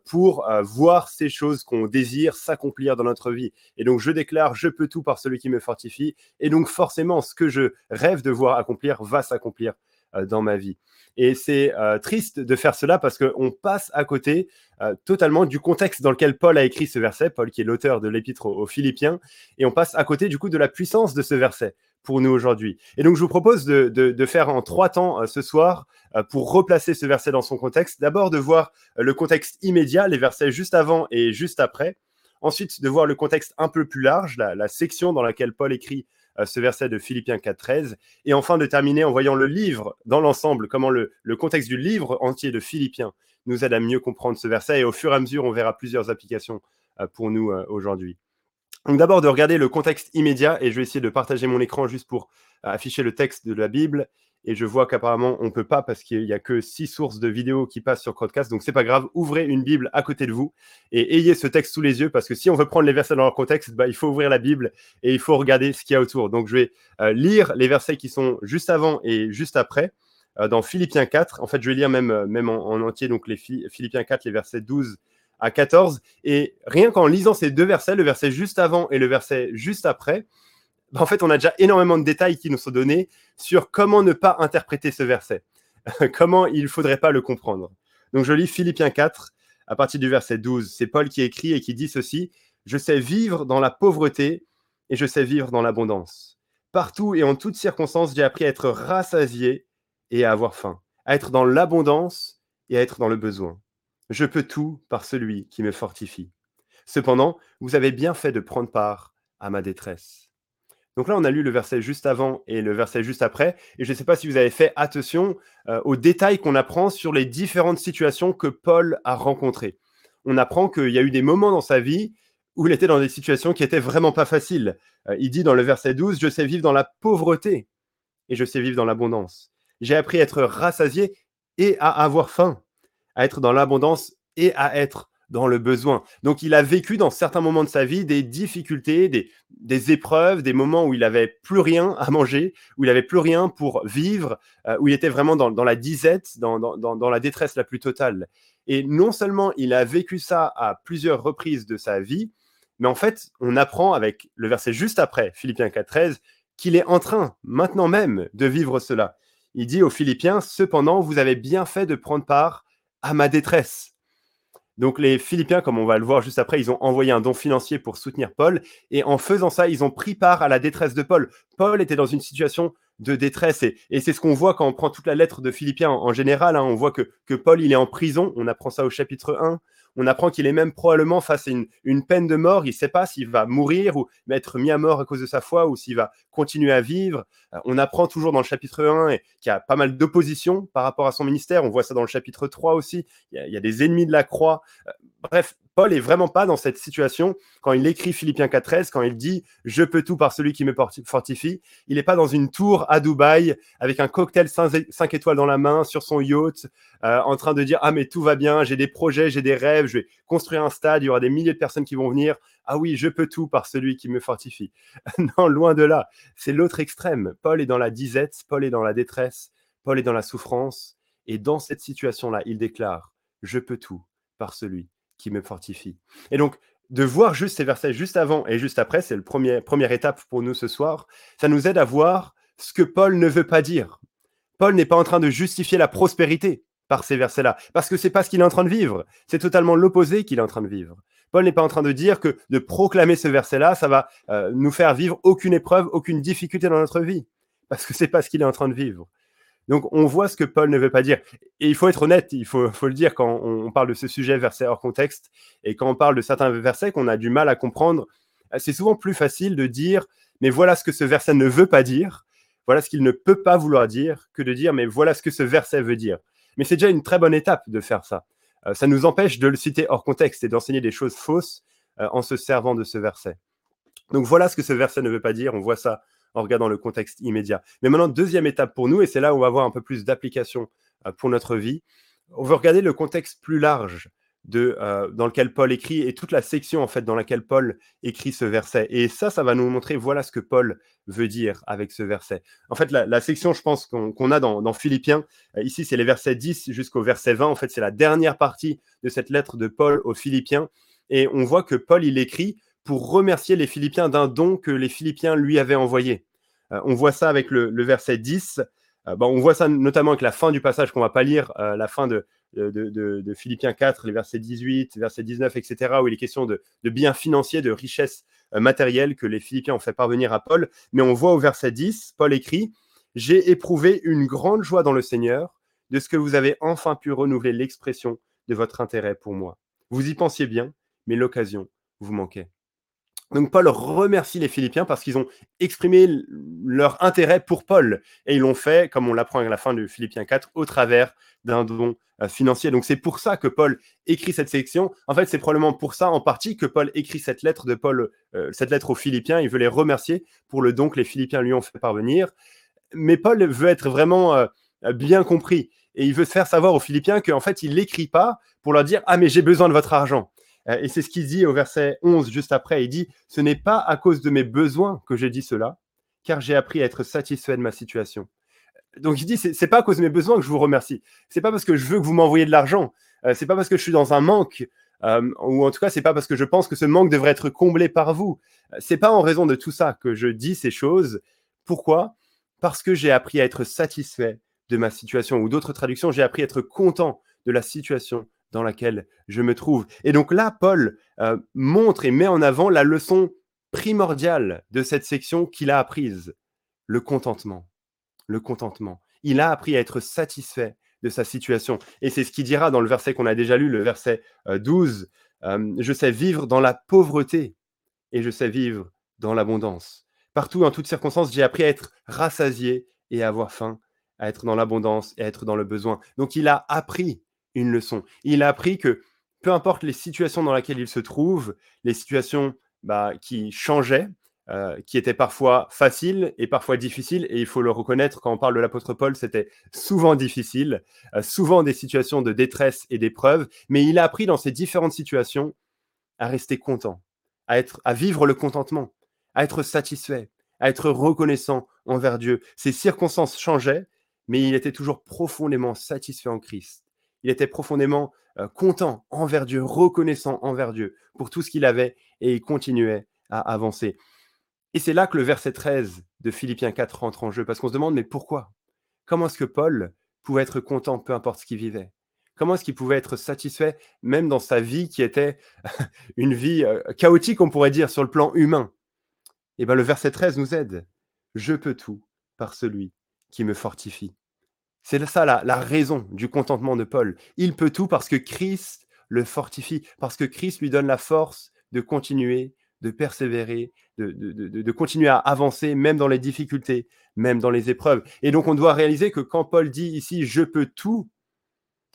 pour voir ces choses qu'on désire s'accomplir dans notre vie. Et donc, je déclare, je peux tout par celui qui me fortifie. Et donc, forcément, ce que je rêve de voir accomplir va s'accomplir dans ma vie. Et c'est euh, triste de faire cela parce qu'on passe à côté euh, totalement du contexte dans lequel Paul a écrit ce verset, Paul qui est l'auteur de l'épître aux, Philippiens, et on passe à côté du coup de la puissance de ce verset pour nous aujourd'hui. Et donc je vous propose de, faire en trois temps euh, ce soir pour replacer ce verset dans son contexte. D'abord de voir le contexte immédiat, les versets juste avant et juste après. Ensuite de voir le contexte un peu plus large, la section dans laquelle Paul écrit ce verset de Philippiens 4.13. Et enfin, de terminer en voyant le livre dans l'ensemble, comment le, contexte du livre entier de Philippiens nous aide à mieux comprendre ce verset. Et au fur et à mesure, on verra plusieurs applications euh, pour nous euh, aujourd'hui. Donc d'abord de regarder le contexte immédiat, et je vais essayer de partager mon écran juste pour euh, afficher le texte de la Bible et je vois qu'apparemment on ne peut pas parce qu'il n'y a que six sources de vidéos qui passent sur Crowdcast. Donc c'est pas grave, ouvrez une Bible à côté de vous et ayez ce texte sous les yeux parce que si on veut prendre les versets dans leur contexte, bah, il faut ouvrir la Bible et il faut regarder ce qu'il y a autour. Donc je vais euh, lire les versets qui sont juste avant et juste après euh, dans Philippiens 4. En fait, je vais lire même, euh, même en, entier donc les Philippiens 4, les versets 12 à 14. Et rien qu'en lisant ces deux versets, le verset juste avant et le verset juste après, en fait, on a déjà énormément de détails qui nous sont donnés sur comment ne pas interpréter ce verset, comment il ne faudrait pas le comprendre. Donc, je lis Philippiens 4 à partir du verset 12. C'est Paul qui écrit et qui dit ceci Je sais vivre dans la pauvreté et je sais vivre dans l'abondance. Partout et en toutes circonstances, j'ai appris à être rassasié et à avoir faim, à être dans l'abondance et à être dans le besoin. Je peux tout par celui qui me fortifie. Cependant, vous avez bien fait de prendre part à ma détresse. Donc là, on a lu le verset juste avant et le verset juste après. Et je ne sais pas si vous avez fait attention euh, aux détails qu'on apprend sur les différentes situations que Paul a rencontrées. On apprend qu'il y a eu des moments dans sa vie où il était dans des situations qui étaient vraiment pas faciles. Euh, il dit dans le verset 12, Je sais vivre dans la pauvreté et je sais vivre dans l'abondance. J'ai appris à être rassasié et à avoir faim, à être dans l'abondance et à être dans le besoin. Donc il a vécu dans certains moments de sa vie des difficultés, des, épreuves, des moments où il n'avait plus rien à manger, où il n'avait plus rien pour vivre, euh, où il était vraiment dans, la disette, dans, dans, la détresse la plus totale. Et non seulement il a vécu ça à plusieurs reprises de sa vie, mais en fait, on apprend avec le verset juste après, Philippiens 4.13, qu'il est en train, maintenant même, de vivre cela. Il dit aux Philippiens, cependant, vous avez bien fait de prendre part à ma détresse. Donc les Philippiens, comme on va le voir juste après, ils ont envoyé un don financier pour soutenir Paul. Et en faisant ça, ils ont pris part à la détresse de Paul. Paul était dans une situation de détresse. Et, c'est ce qu'on voit quand on prend toute la lettre de Philippiens en, général. Hein. on voit que, que, Paul, il est en prison. On apprend ça au chapitre 1. On apprend qu'il est même probablement face à une, peine de mort. Il ne sait pas s'il va mourir ou être mis à mort à cause de sa foi ou s'il va continuer à vivre. Euh, on apprend toujours dans le chapitre 1 qu'il y a pas mal d'opposition par rapport à son ministère. On voit ça dans le chapitre 3 aussi. Il y a, des ennemis de la croix. Euh, bref, Paul est vraiment pas dans cette situation quand il écrit Philippiens 4.13, quand il dit Je peux tout par celui qui me fortifie. Il n'est pas dans une tour à Dubaï avec un cocktail 5 étoiles dans la main sur son yacht, euh, en train de dire Ah, mais tout va bien, j'ai des projets, j'ai des rêves, je vais construire un stade, il y aura des milliers de personnes qui vont venir. Ah oui, je peux tout par celui qui me fortifie. non, loin de là. C'est l'autre extrême. Paul est dans la disette, Paul est dans la détresse, Paul est dans la souffrance. Et dans cette situation-là, il déclare Je peux tout par celui qui me fortifie. Et donc, de voir juste ces versets juste avant et juste après, c'est la premier, première étape pour nous ce soir, ça nous aide à voir ce que Paul ne veut pas dire. Paul n'est pas en train de justifier la prospérité par ces versets-là, parce que c'est pas ce qu'il est en train de vivre. C'est totalement l'opposé qu'il est en train de vivre. Paul n'est pas en train de dire que de proclamer ce verset-là, ça va euh, nous faire vivre aucune épreuve, aucune difficulté dans notre vie, parce que c'est pas ce qu'il est en train de vivre. Donc on voit ce que Paul ne veut pas dire. Et il faut être honnête, il faut, le dire quand on, parle de ce sujet verset hors contexte, et quand on parle de certains versets qu'on a du mal à comprendre, euh, c'est souvent plus facile de dire, mais voilà ce que ce verset ne veut pas dire, voilà ce qu'il ne peut pas vouloir dire, que de dire, mais voilà ce que ce verset veut dire. Mais c'est déjà une très bonne étape de faire ça. Euh, ça nous empêche de le citer hors contexte et d'enseigner des choses fausses euh, en se servant de ce verset. Donc voilà ce que ce verset ne veut pas dire. On voit ça en regardant le contexte immédiat. Mais maintenant, deuxième étape pour nous, et c'est là où on va avoir un peu plus d'application euh, pour notre vie, on veut regarder le contexte plus large de, euh, dans lequel Paul écrit et toute la section en fait dans laquelle Paul écrit ce verset. Et ça, ça va nous montrer voilà ce que Paul veut dire avec ce verset. En fait, la, section, je pense qu'on a dans, Philippiens, euh, ici c'est les versets 10 jusqu'au verset 20. En fait, c'est la dernière partie de cette lettre de Paul aux Philippiens. Et on voit que Paul, il écrit pour remercier les Philippiens d'un don que les Philippiens lui avaient envoyé. Euh, on voit ça avec le, verset 10. Euh, on voit ça notamment avec la fin du passage qu'on va pas lire, euh, la fin de, de, Philippiens 4, les versets 18, verset 19, etc., où il est question de, biens financiers, de richesses matérielles que les Philippiens ont fait parvenir à Paul. Mais on voit au verset 10, Paul écrit J'ai éprouvé une grande joie dans le Seigneur de ce que vous avez enfin pu renouveler l'expression de votre intérêt pour moi. Vous y pensiez bien, mais l'occasion vous manquait. Donc Paul remercie les Philippiens parce qu'ils ont exprimé leur intérêt pour Paul. Et ils l'ont fait, comme on l'apprend à la fin de Philippiens 4, au travers d'un don euh, financier. Donc c'est pour ça que Paul écrit cette section. En fait, c'est probablement pour ça en partie que Paul écrit cette lettre de Paul, euh, cette lettre aux Philippiens. Il veut les remercier pour le don que les Philippiens lui ont fait parvenir. Mais Paul veut être vraiment euh, bien compris. Et il veut faire savoir aux Philippiens qu'en fait, il n'écrit pas pour leur dire Ah, mais j'ai besoin de votre argent. Euh, et c'est ce qu'il dit au verset 11 juste après. Il dit, ce n'est pas à cause de mes besoins que j'ai dit cela, car j'ai appris à être satisfait de ma situation. Donc il dit, c'est pas à cause de mes besoins que je vous remercie. C'est pas parce que je veux que vous m'envoyiez de l'argent. Euh, c'est pas parce que je suis dans un manque. Euh, ou en tout cas, c'est pas parce que je pense que ce manque devrait être comblé par vous. C'est pas en raison de tout ça que je dis ces choses. Pourquoi? Parce que j'ai appris à être satisfait de ma situation. Ou d'autres traductions, j'ai appris à être content de la situation dans laquelle je me trouve. Et donc là, Paul euh, montre et met en avant la leçon primordiale de cette section qu'il a apprise, le contentement. Le contentement. Il a appris à être satisfait de sa situation. Et c'est ce qu'il dira dans le verset qu'on a déjà lu, le verset 12. Euh, euh, je sais vivre dans la pauvreté et je sais vivre dans l'abondance. Partout, en toutes circonstances, j'ai appris à être rassasié et à avoir faim, à être dans l'abondance et à être dans le besoin. Donc il a appris une leçon. Il a appris que peu importe les situations dans lesquelles il se trouve, les situations bah, qui changeaient, euh, qui étaient parfois faciles et parfois difficiles, et il faut le reconnaître, quand on parle de l'apôtre Paul, c'était souvent difficile, euh, souvent des situations de détresse et d'épreuve, mais il a appris dans ces différentes situations à rester content, à, être, à vivre le contentement, à être satisfait, à être reconnaissant envers Dieu. Ses circonstances changeaient, mais il était toujours profondément satisfait en Christ il était profondément euh, content envers Dieu, reconnaissant envers Dieu pour tout ce qu'il avait et il continuait à avancer. Et c'est là que le verset 13 de Philippiens 4 rentre en jeu, parce qu'on se demande, mais pourquoi? Comment est-ce que Paul pouvait être content peu importe ce qu'il vivait? Comment est-ce qu'il pouvait être satisfait même dans sa vie qui était une vie euh, chaotique, on pourrait dire, sur le plan humain? Eh bien, le verset 13 nous aide. Je peux tout par celui qui me fortifie. C'est ça la, raison du contentement de Paul. Il peut tout parce que Christ le fortifie, parce que Christ lui donne la force de continuer, de persévérer, de, continuer à avancer, même dans les difficultés, même dans les épreuves. Et donc on doit réaliser que quand Paul dit ici ⁇ je peux tout ⁇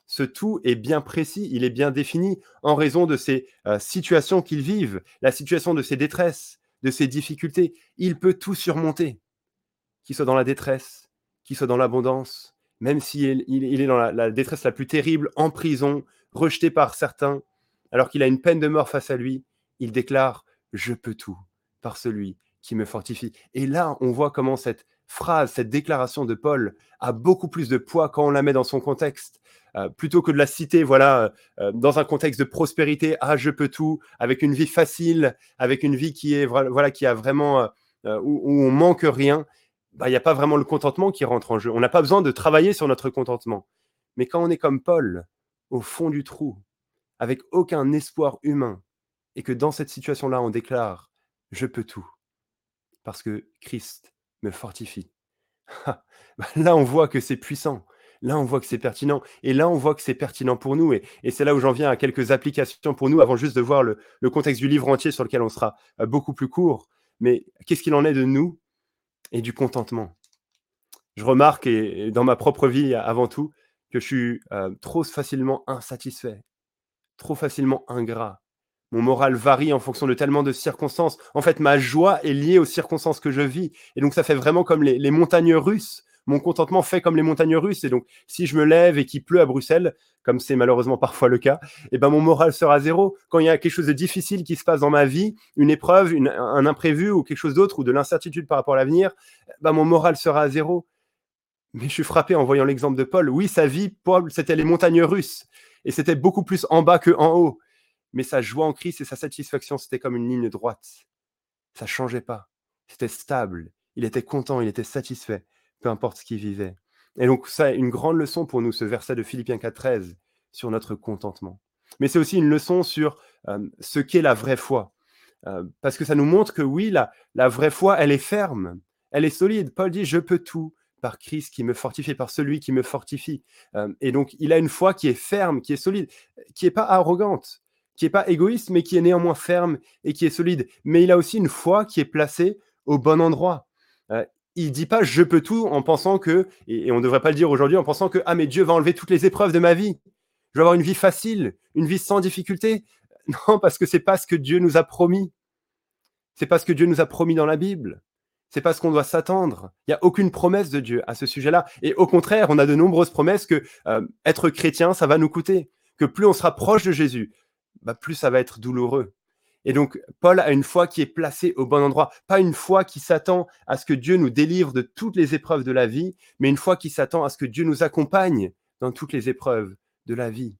ce tout est bien précis, il est bien défini en raison de ces euh, situations qu'ils vivent, la situation de ses détresses, de ses difficultés. Il peut tout surmonter, qu'il soit dans la détresse, qu'il soit dans l'abondance, même s'il il, est dans la, détresse la plus terrible, en prison, rejeté par certains, alors qu'il a une peine de mort face à lui, il déclare ⁇ Je peux tout par celui qui me fortifie ⁇ Et là, on voit comment cette phrase, cette déclaration de Paul a beaucoup plus de poids quand on la met dans son contexte. Euh, plutôt que de la citer, voilà, euh, dans un contexte de prospérité, ah, je peux tout, avec une vie facile, avec une vie qui est, voilà, qui a vraiment, euh, où, où, on manque rien, bah, il n'y a pas vraiment le contentement qui rentre en jeu. On n'a pas besoin de travailler sur notre contentement. Mais quand on est comme Paul, au fond du trou, avec aucun espoir humain, et que dans cette situation-là, on déclare, je peux tout, parce que Christ me fortifie. Bah, là, on voit que c'est puissant. Là, on voit que c'est pertinent. Et là, on voit que c'est pertinent pour nous. Et, c'est là où j'en viens à quelques applications pour nous, avant juste de voir le, contexte du livre entier sur lequel on sera euh, beaucoup plus court. Mais qu'est-ce qu'il en est de nous? Et du contentement Je remarque, et, dans ma propre vie avant tout, que je suis euh, trop facilement insatisfait, trop facilement ingrat, mon moral varie en fonction de tellement de circonstances. En fait, ma joie est liée aux circonstances que je vis. Et donc, ça fait vraiment comme les, montagnes russes. Mon contentement fait comme les montagnes russes. Et donc, si je me lève et qu'il pleut à Bruxelles, comme c'est malheureusement parfois le cas, eh ben, mon moral sera zéro. Quand il y a quelque chose de difficile qui se passe dans ma vie, une épreuve, un imprévu ou quelque chose d'autre, ou de l'incertitude par rapport à l'avenir, ben, mon moral sera à zéro. Mais je suis frappé en voyant l'exemple de Paul. Oui, sa vie, Paul, c'était les montagnes russes. Et c'était beaucoup plus en bas que en haut mais sa joie en Christ et sa satisfaction, c'était comme une ligne droite. Ça ne changeait pas. C'était stable. Il était content, il était satisfait, peu importe ce qu'il vivait. Et donc, ça, une grande leçon pour nous, ce verset de Philippiens 4.13 sur notre contentement. Mais c'est aussi une leçon sur ce qu'est la vraie foi. parce que ça nous montre que oui, la, vraie foi, elle est ferme, elle est solide. Paul dit, je peux tout par Christ qui me fortifie, par celui qui me fortifie. et donc, il a une foi qui est ferme, qui est solide, qui n'est pas arrogante qui n'est pas égoïste, mais qui est néanmoins ferme et qui est solide. Mais il a aussi une foi qui est placée au bon endroit. Il dit pas je peux tout en pensant que, et, on ne devrait pas le dire aujourd'hui, en pensant que ah mais Dieu va enlever toutes les épreuves de ma vie. Je vais avoir une vie facile, une vie sans difficulté. Non, parce que c'est pas ce que Dieu nous a promis. C'est pas ce que Dieu nous a promis dans la Bible. C'est pas ce qu'on doit s'attendre. Il n'y a aucune promesse de Dieu à ce sujet-là. Et au contraire, on a de nombreuses promesses que euh, être chrétien, ça va nous coûter. Que plus on sera proche de Jésus, bah, plus ça va être douloureux. Et donc, Paul a une foi qui est placée au bon endroit, pas une foi qui s'attend à ce que Dieu nous délivre de toutes les épreuves de la vie, mais une foi qui s'attend à ce que Dieu nous accompagne dans toutes les épreuves de la vie.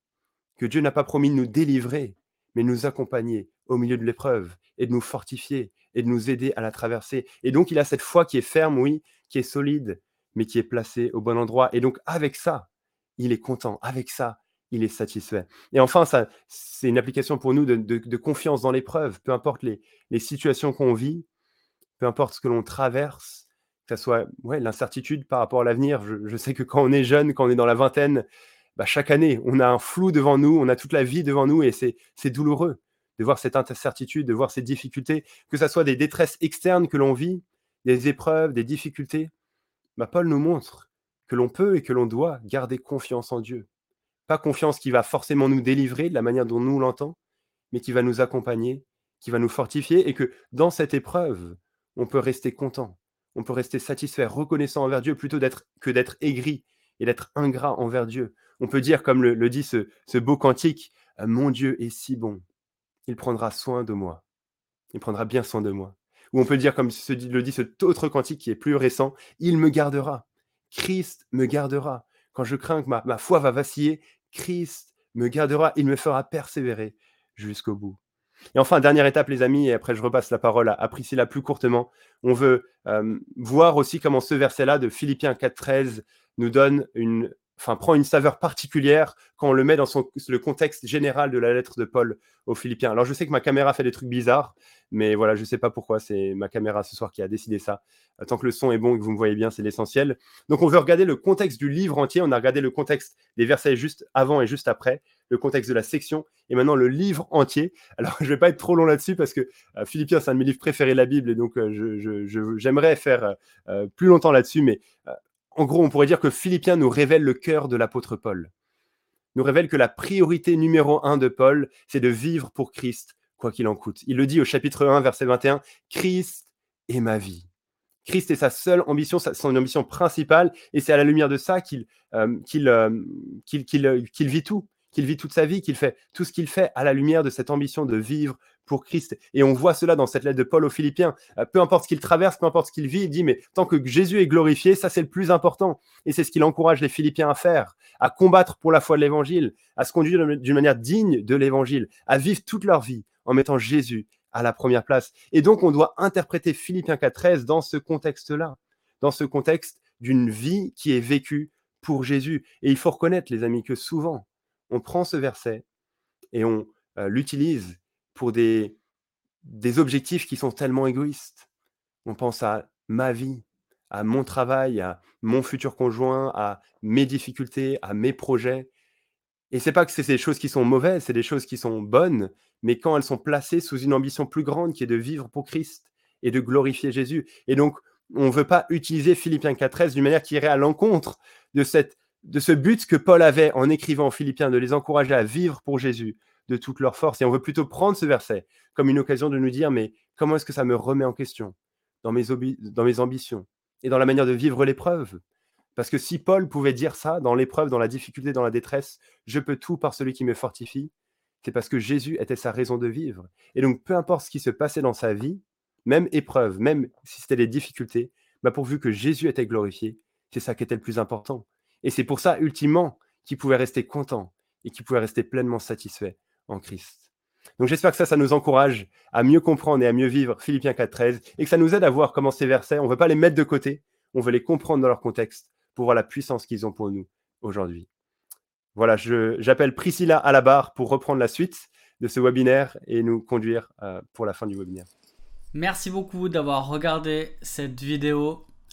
Que Dieu n'a pas promis de nous délivrer, mais de nous accompagner au milieu de l'épreuve et de nous fortifier et de nous aider à la traverser. Et donc, il a cette foi qui est ferme, oui, qui est solide, mais qui est placée au bon endroit. Et donc, avec ça, il est content. Avec ça, il est satisfait. Et enfin, ça, c'est une application pour nous de, confiance dans l'épreuve, peu importe les, situations qu'on vit, peu importe ce que l'on traverse, que ce soit ouais, l'incertitude par rapport à l'avenir. Je, sais que quand on est jeune, quand on est dans la vingtaine, bah, chaque année, on a un flou devant nous, on a toute la vie devant nous et c'est douloureux de voir cette incertitude, de voir ces difficultés, que ce soit des détresses externes que l'on vit, des épreuves, des difficultés. Bah, Paul nous montre que l'on peut et que l'on doit garder confiance en Dieu pas confiance qui va forcément nous délivrer de la manière dont nous l'entend, mais qui va nous accompagner, qui va nous fortifier, et que dans cette épreuve, on peut rester content, on peut rester satisfait, reconnaissant envers Dieu, plutôt que d'être aigri et d'être ingrat envers Dieu. On peut dire, comme le, dit ce, beau cantique, euh, Mon Dieu est si bon, il prendra soin de moi, il prendra bien soin de moi. Ou on peut dire, comme le dit cet autre cantique qui est plus récent, Il me gardera, Christ me gardera. Quand je crains que ma foi va vaciller, Christ me gardera, il me fera persévérer jusqu'au bout. Et enfin, dernière étape, les amis, et après je repasse la parole à, Priscilla plus courtement. On veut voir aussi comment ce verset-là de Philippiens 4.13 nous donne une, enfin, prend une saveur particulière quand on le met dans le contexte général de la lettre de Paul aux Philippiens. Alors, je sais que ma caméra fait des trucs bizarres, mais voilà, je ne sais pas pourquoi. C'est ma caméra ce soir qui a décidé ça. Tant que le son est bon et que vous me voyez bien, c'est l'essentiel. Donc, on veut regarder le contexte du livre entier. On a regardé le contexte des versets juste avant et juste après, le contexte de la section, et maintenant le livre entier. Alors, je ne vais pas être trop long là-dessus parce que euh, Philippiens, c'est un de mes livres préférés de la Bible, et donc euh, j'aimerais faire euh, plus longtemps là-dessus, mais en gros, on pourrait dire que Philippiens nous révèle le cœur de l'apôtre Paul. nous révèle que la priorité numéro un de Paul, c'est de vivre pour Christ, quoi qu'il en coûte. Il le dit au chapitre 1, verset 21, Christ est ma vie. Christ est sa seule ambition, son ambition principale, et c'est à la lumière de ça qu'il euh, euh, euh, qu'il vit tout, qu'il vit toute sa vie, qu'il fait tout ce qu'il fait à la lumière de cette ambition de vivre pour Christ. Et on voit cela dans cette lettre de Paul aux Philippiens. peu importe ce qu'il traverse, peu importe ce qu'il vit, il dit, mais tant que Jésus est glorifié, ça c'est le plus important. Et c'est ce qu'il encourage les Philippiens à faire, à combattre pour la foi de l'Évangile, à se conduire d'une manière digne de l'Évangile, à vivre toute leur vie en mettant Jésus à la première place. Et donc, on doit interpréter Philippiens 4.13 dans ce contexte-là, dans ce contexte d'une vie qui est vécue pour Jésus. Et il faut reconnaître, les amis, que souvent, on prend ce verset et on euh, l'utilise pour des, objectifs qui sont tellement égoïstes. On pense à ma vie, à mon travail, à mon futur conjoint, à mes difficultés, à mes projets. Et c'est pas que c'est des choses qui sont mauvaises, c'est des choses qui sont bonnes, mais quand elles sont placées sous une ambition plus grande qui est de vivre pour Christ et de glorifier Jésus. Et donc, on ne veut pas utiliser Philippiens 4.13 d'une manière qui irait à l'encontre de, cette, de ce but que Paul avait en écrivant aux Philippiens, de les encourager à vivre pour Jésus de toute leur force. Et on veut plutôt prendre ce verset comme une occasion de nous dire, mais comment est-ce que ça me remet en question dans mes, ambitions et dans la manière de vivre l'épreuve? Parce que si Paul pouvait dire ça dans l'épreuve, dans la difficulté, dans la détresse, je peux tout par celui qui me fortifie, c'est parce que Jésus était sa raison de vivre. Et donc, peu importe ce qui se passait dans sa vie, même épreuve, même si c'était des difficultés, bah pourvu que Jésus était glorifié, c'est ça qui était le plus important. Et c'est pour ça, ultimement, qu'il pouvait rester content et qu'il pouvait rester pleinement satisfait en Christ. Donc j'espère que ça, ça nous encourage à mieux comprendre et à mieux vivre Philippiens 4.13 et que ça nous aide à voir comment ces versets, on ne veut pas les mettre de côté, on veut les comprendre dans leur contexte pour voir la puissance qu'ils ont pour nous aujourd'hui. Voilà, j'appelle Priscilla à la barre pour reprendre la suite de ce webinaire et nous conduire euh, pour la fin du webinaire. Merci beaucoup d'avoir regardé cette vidéo.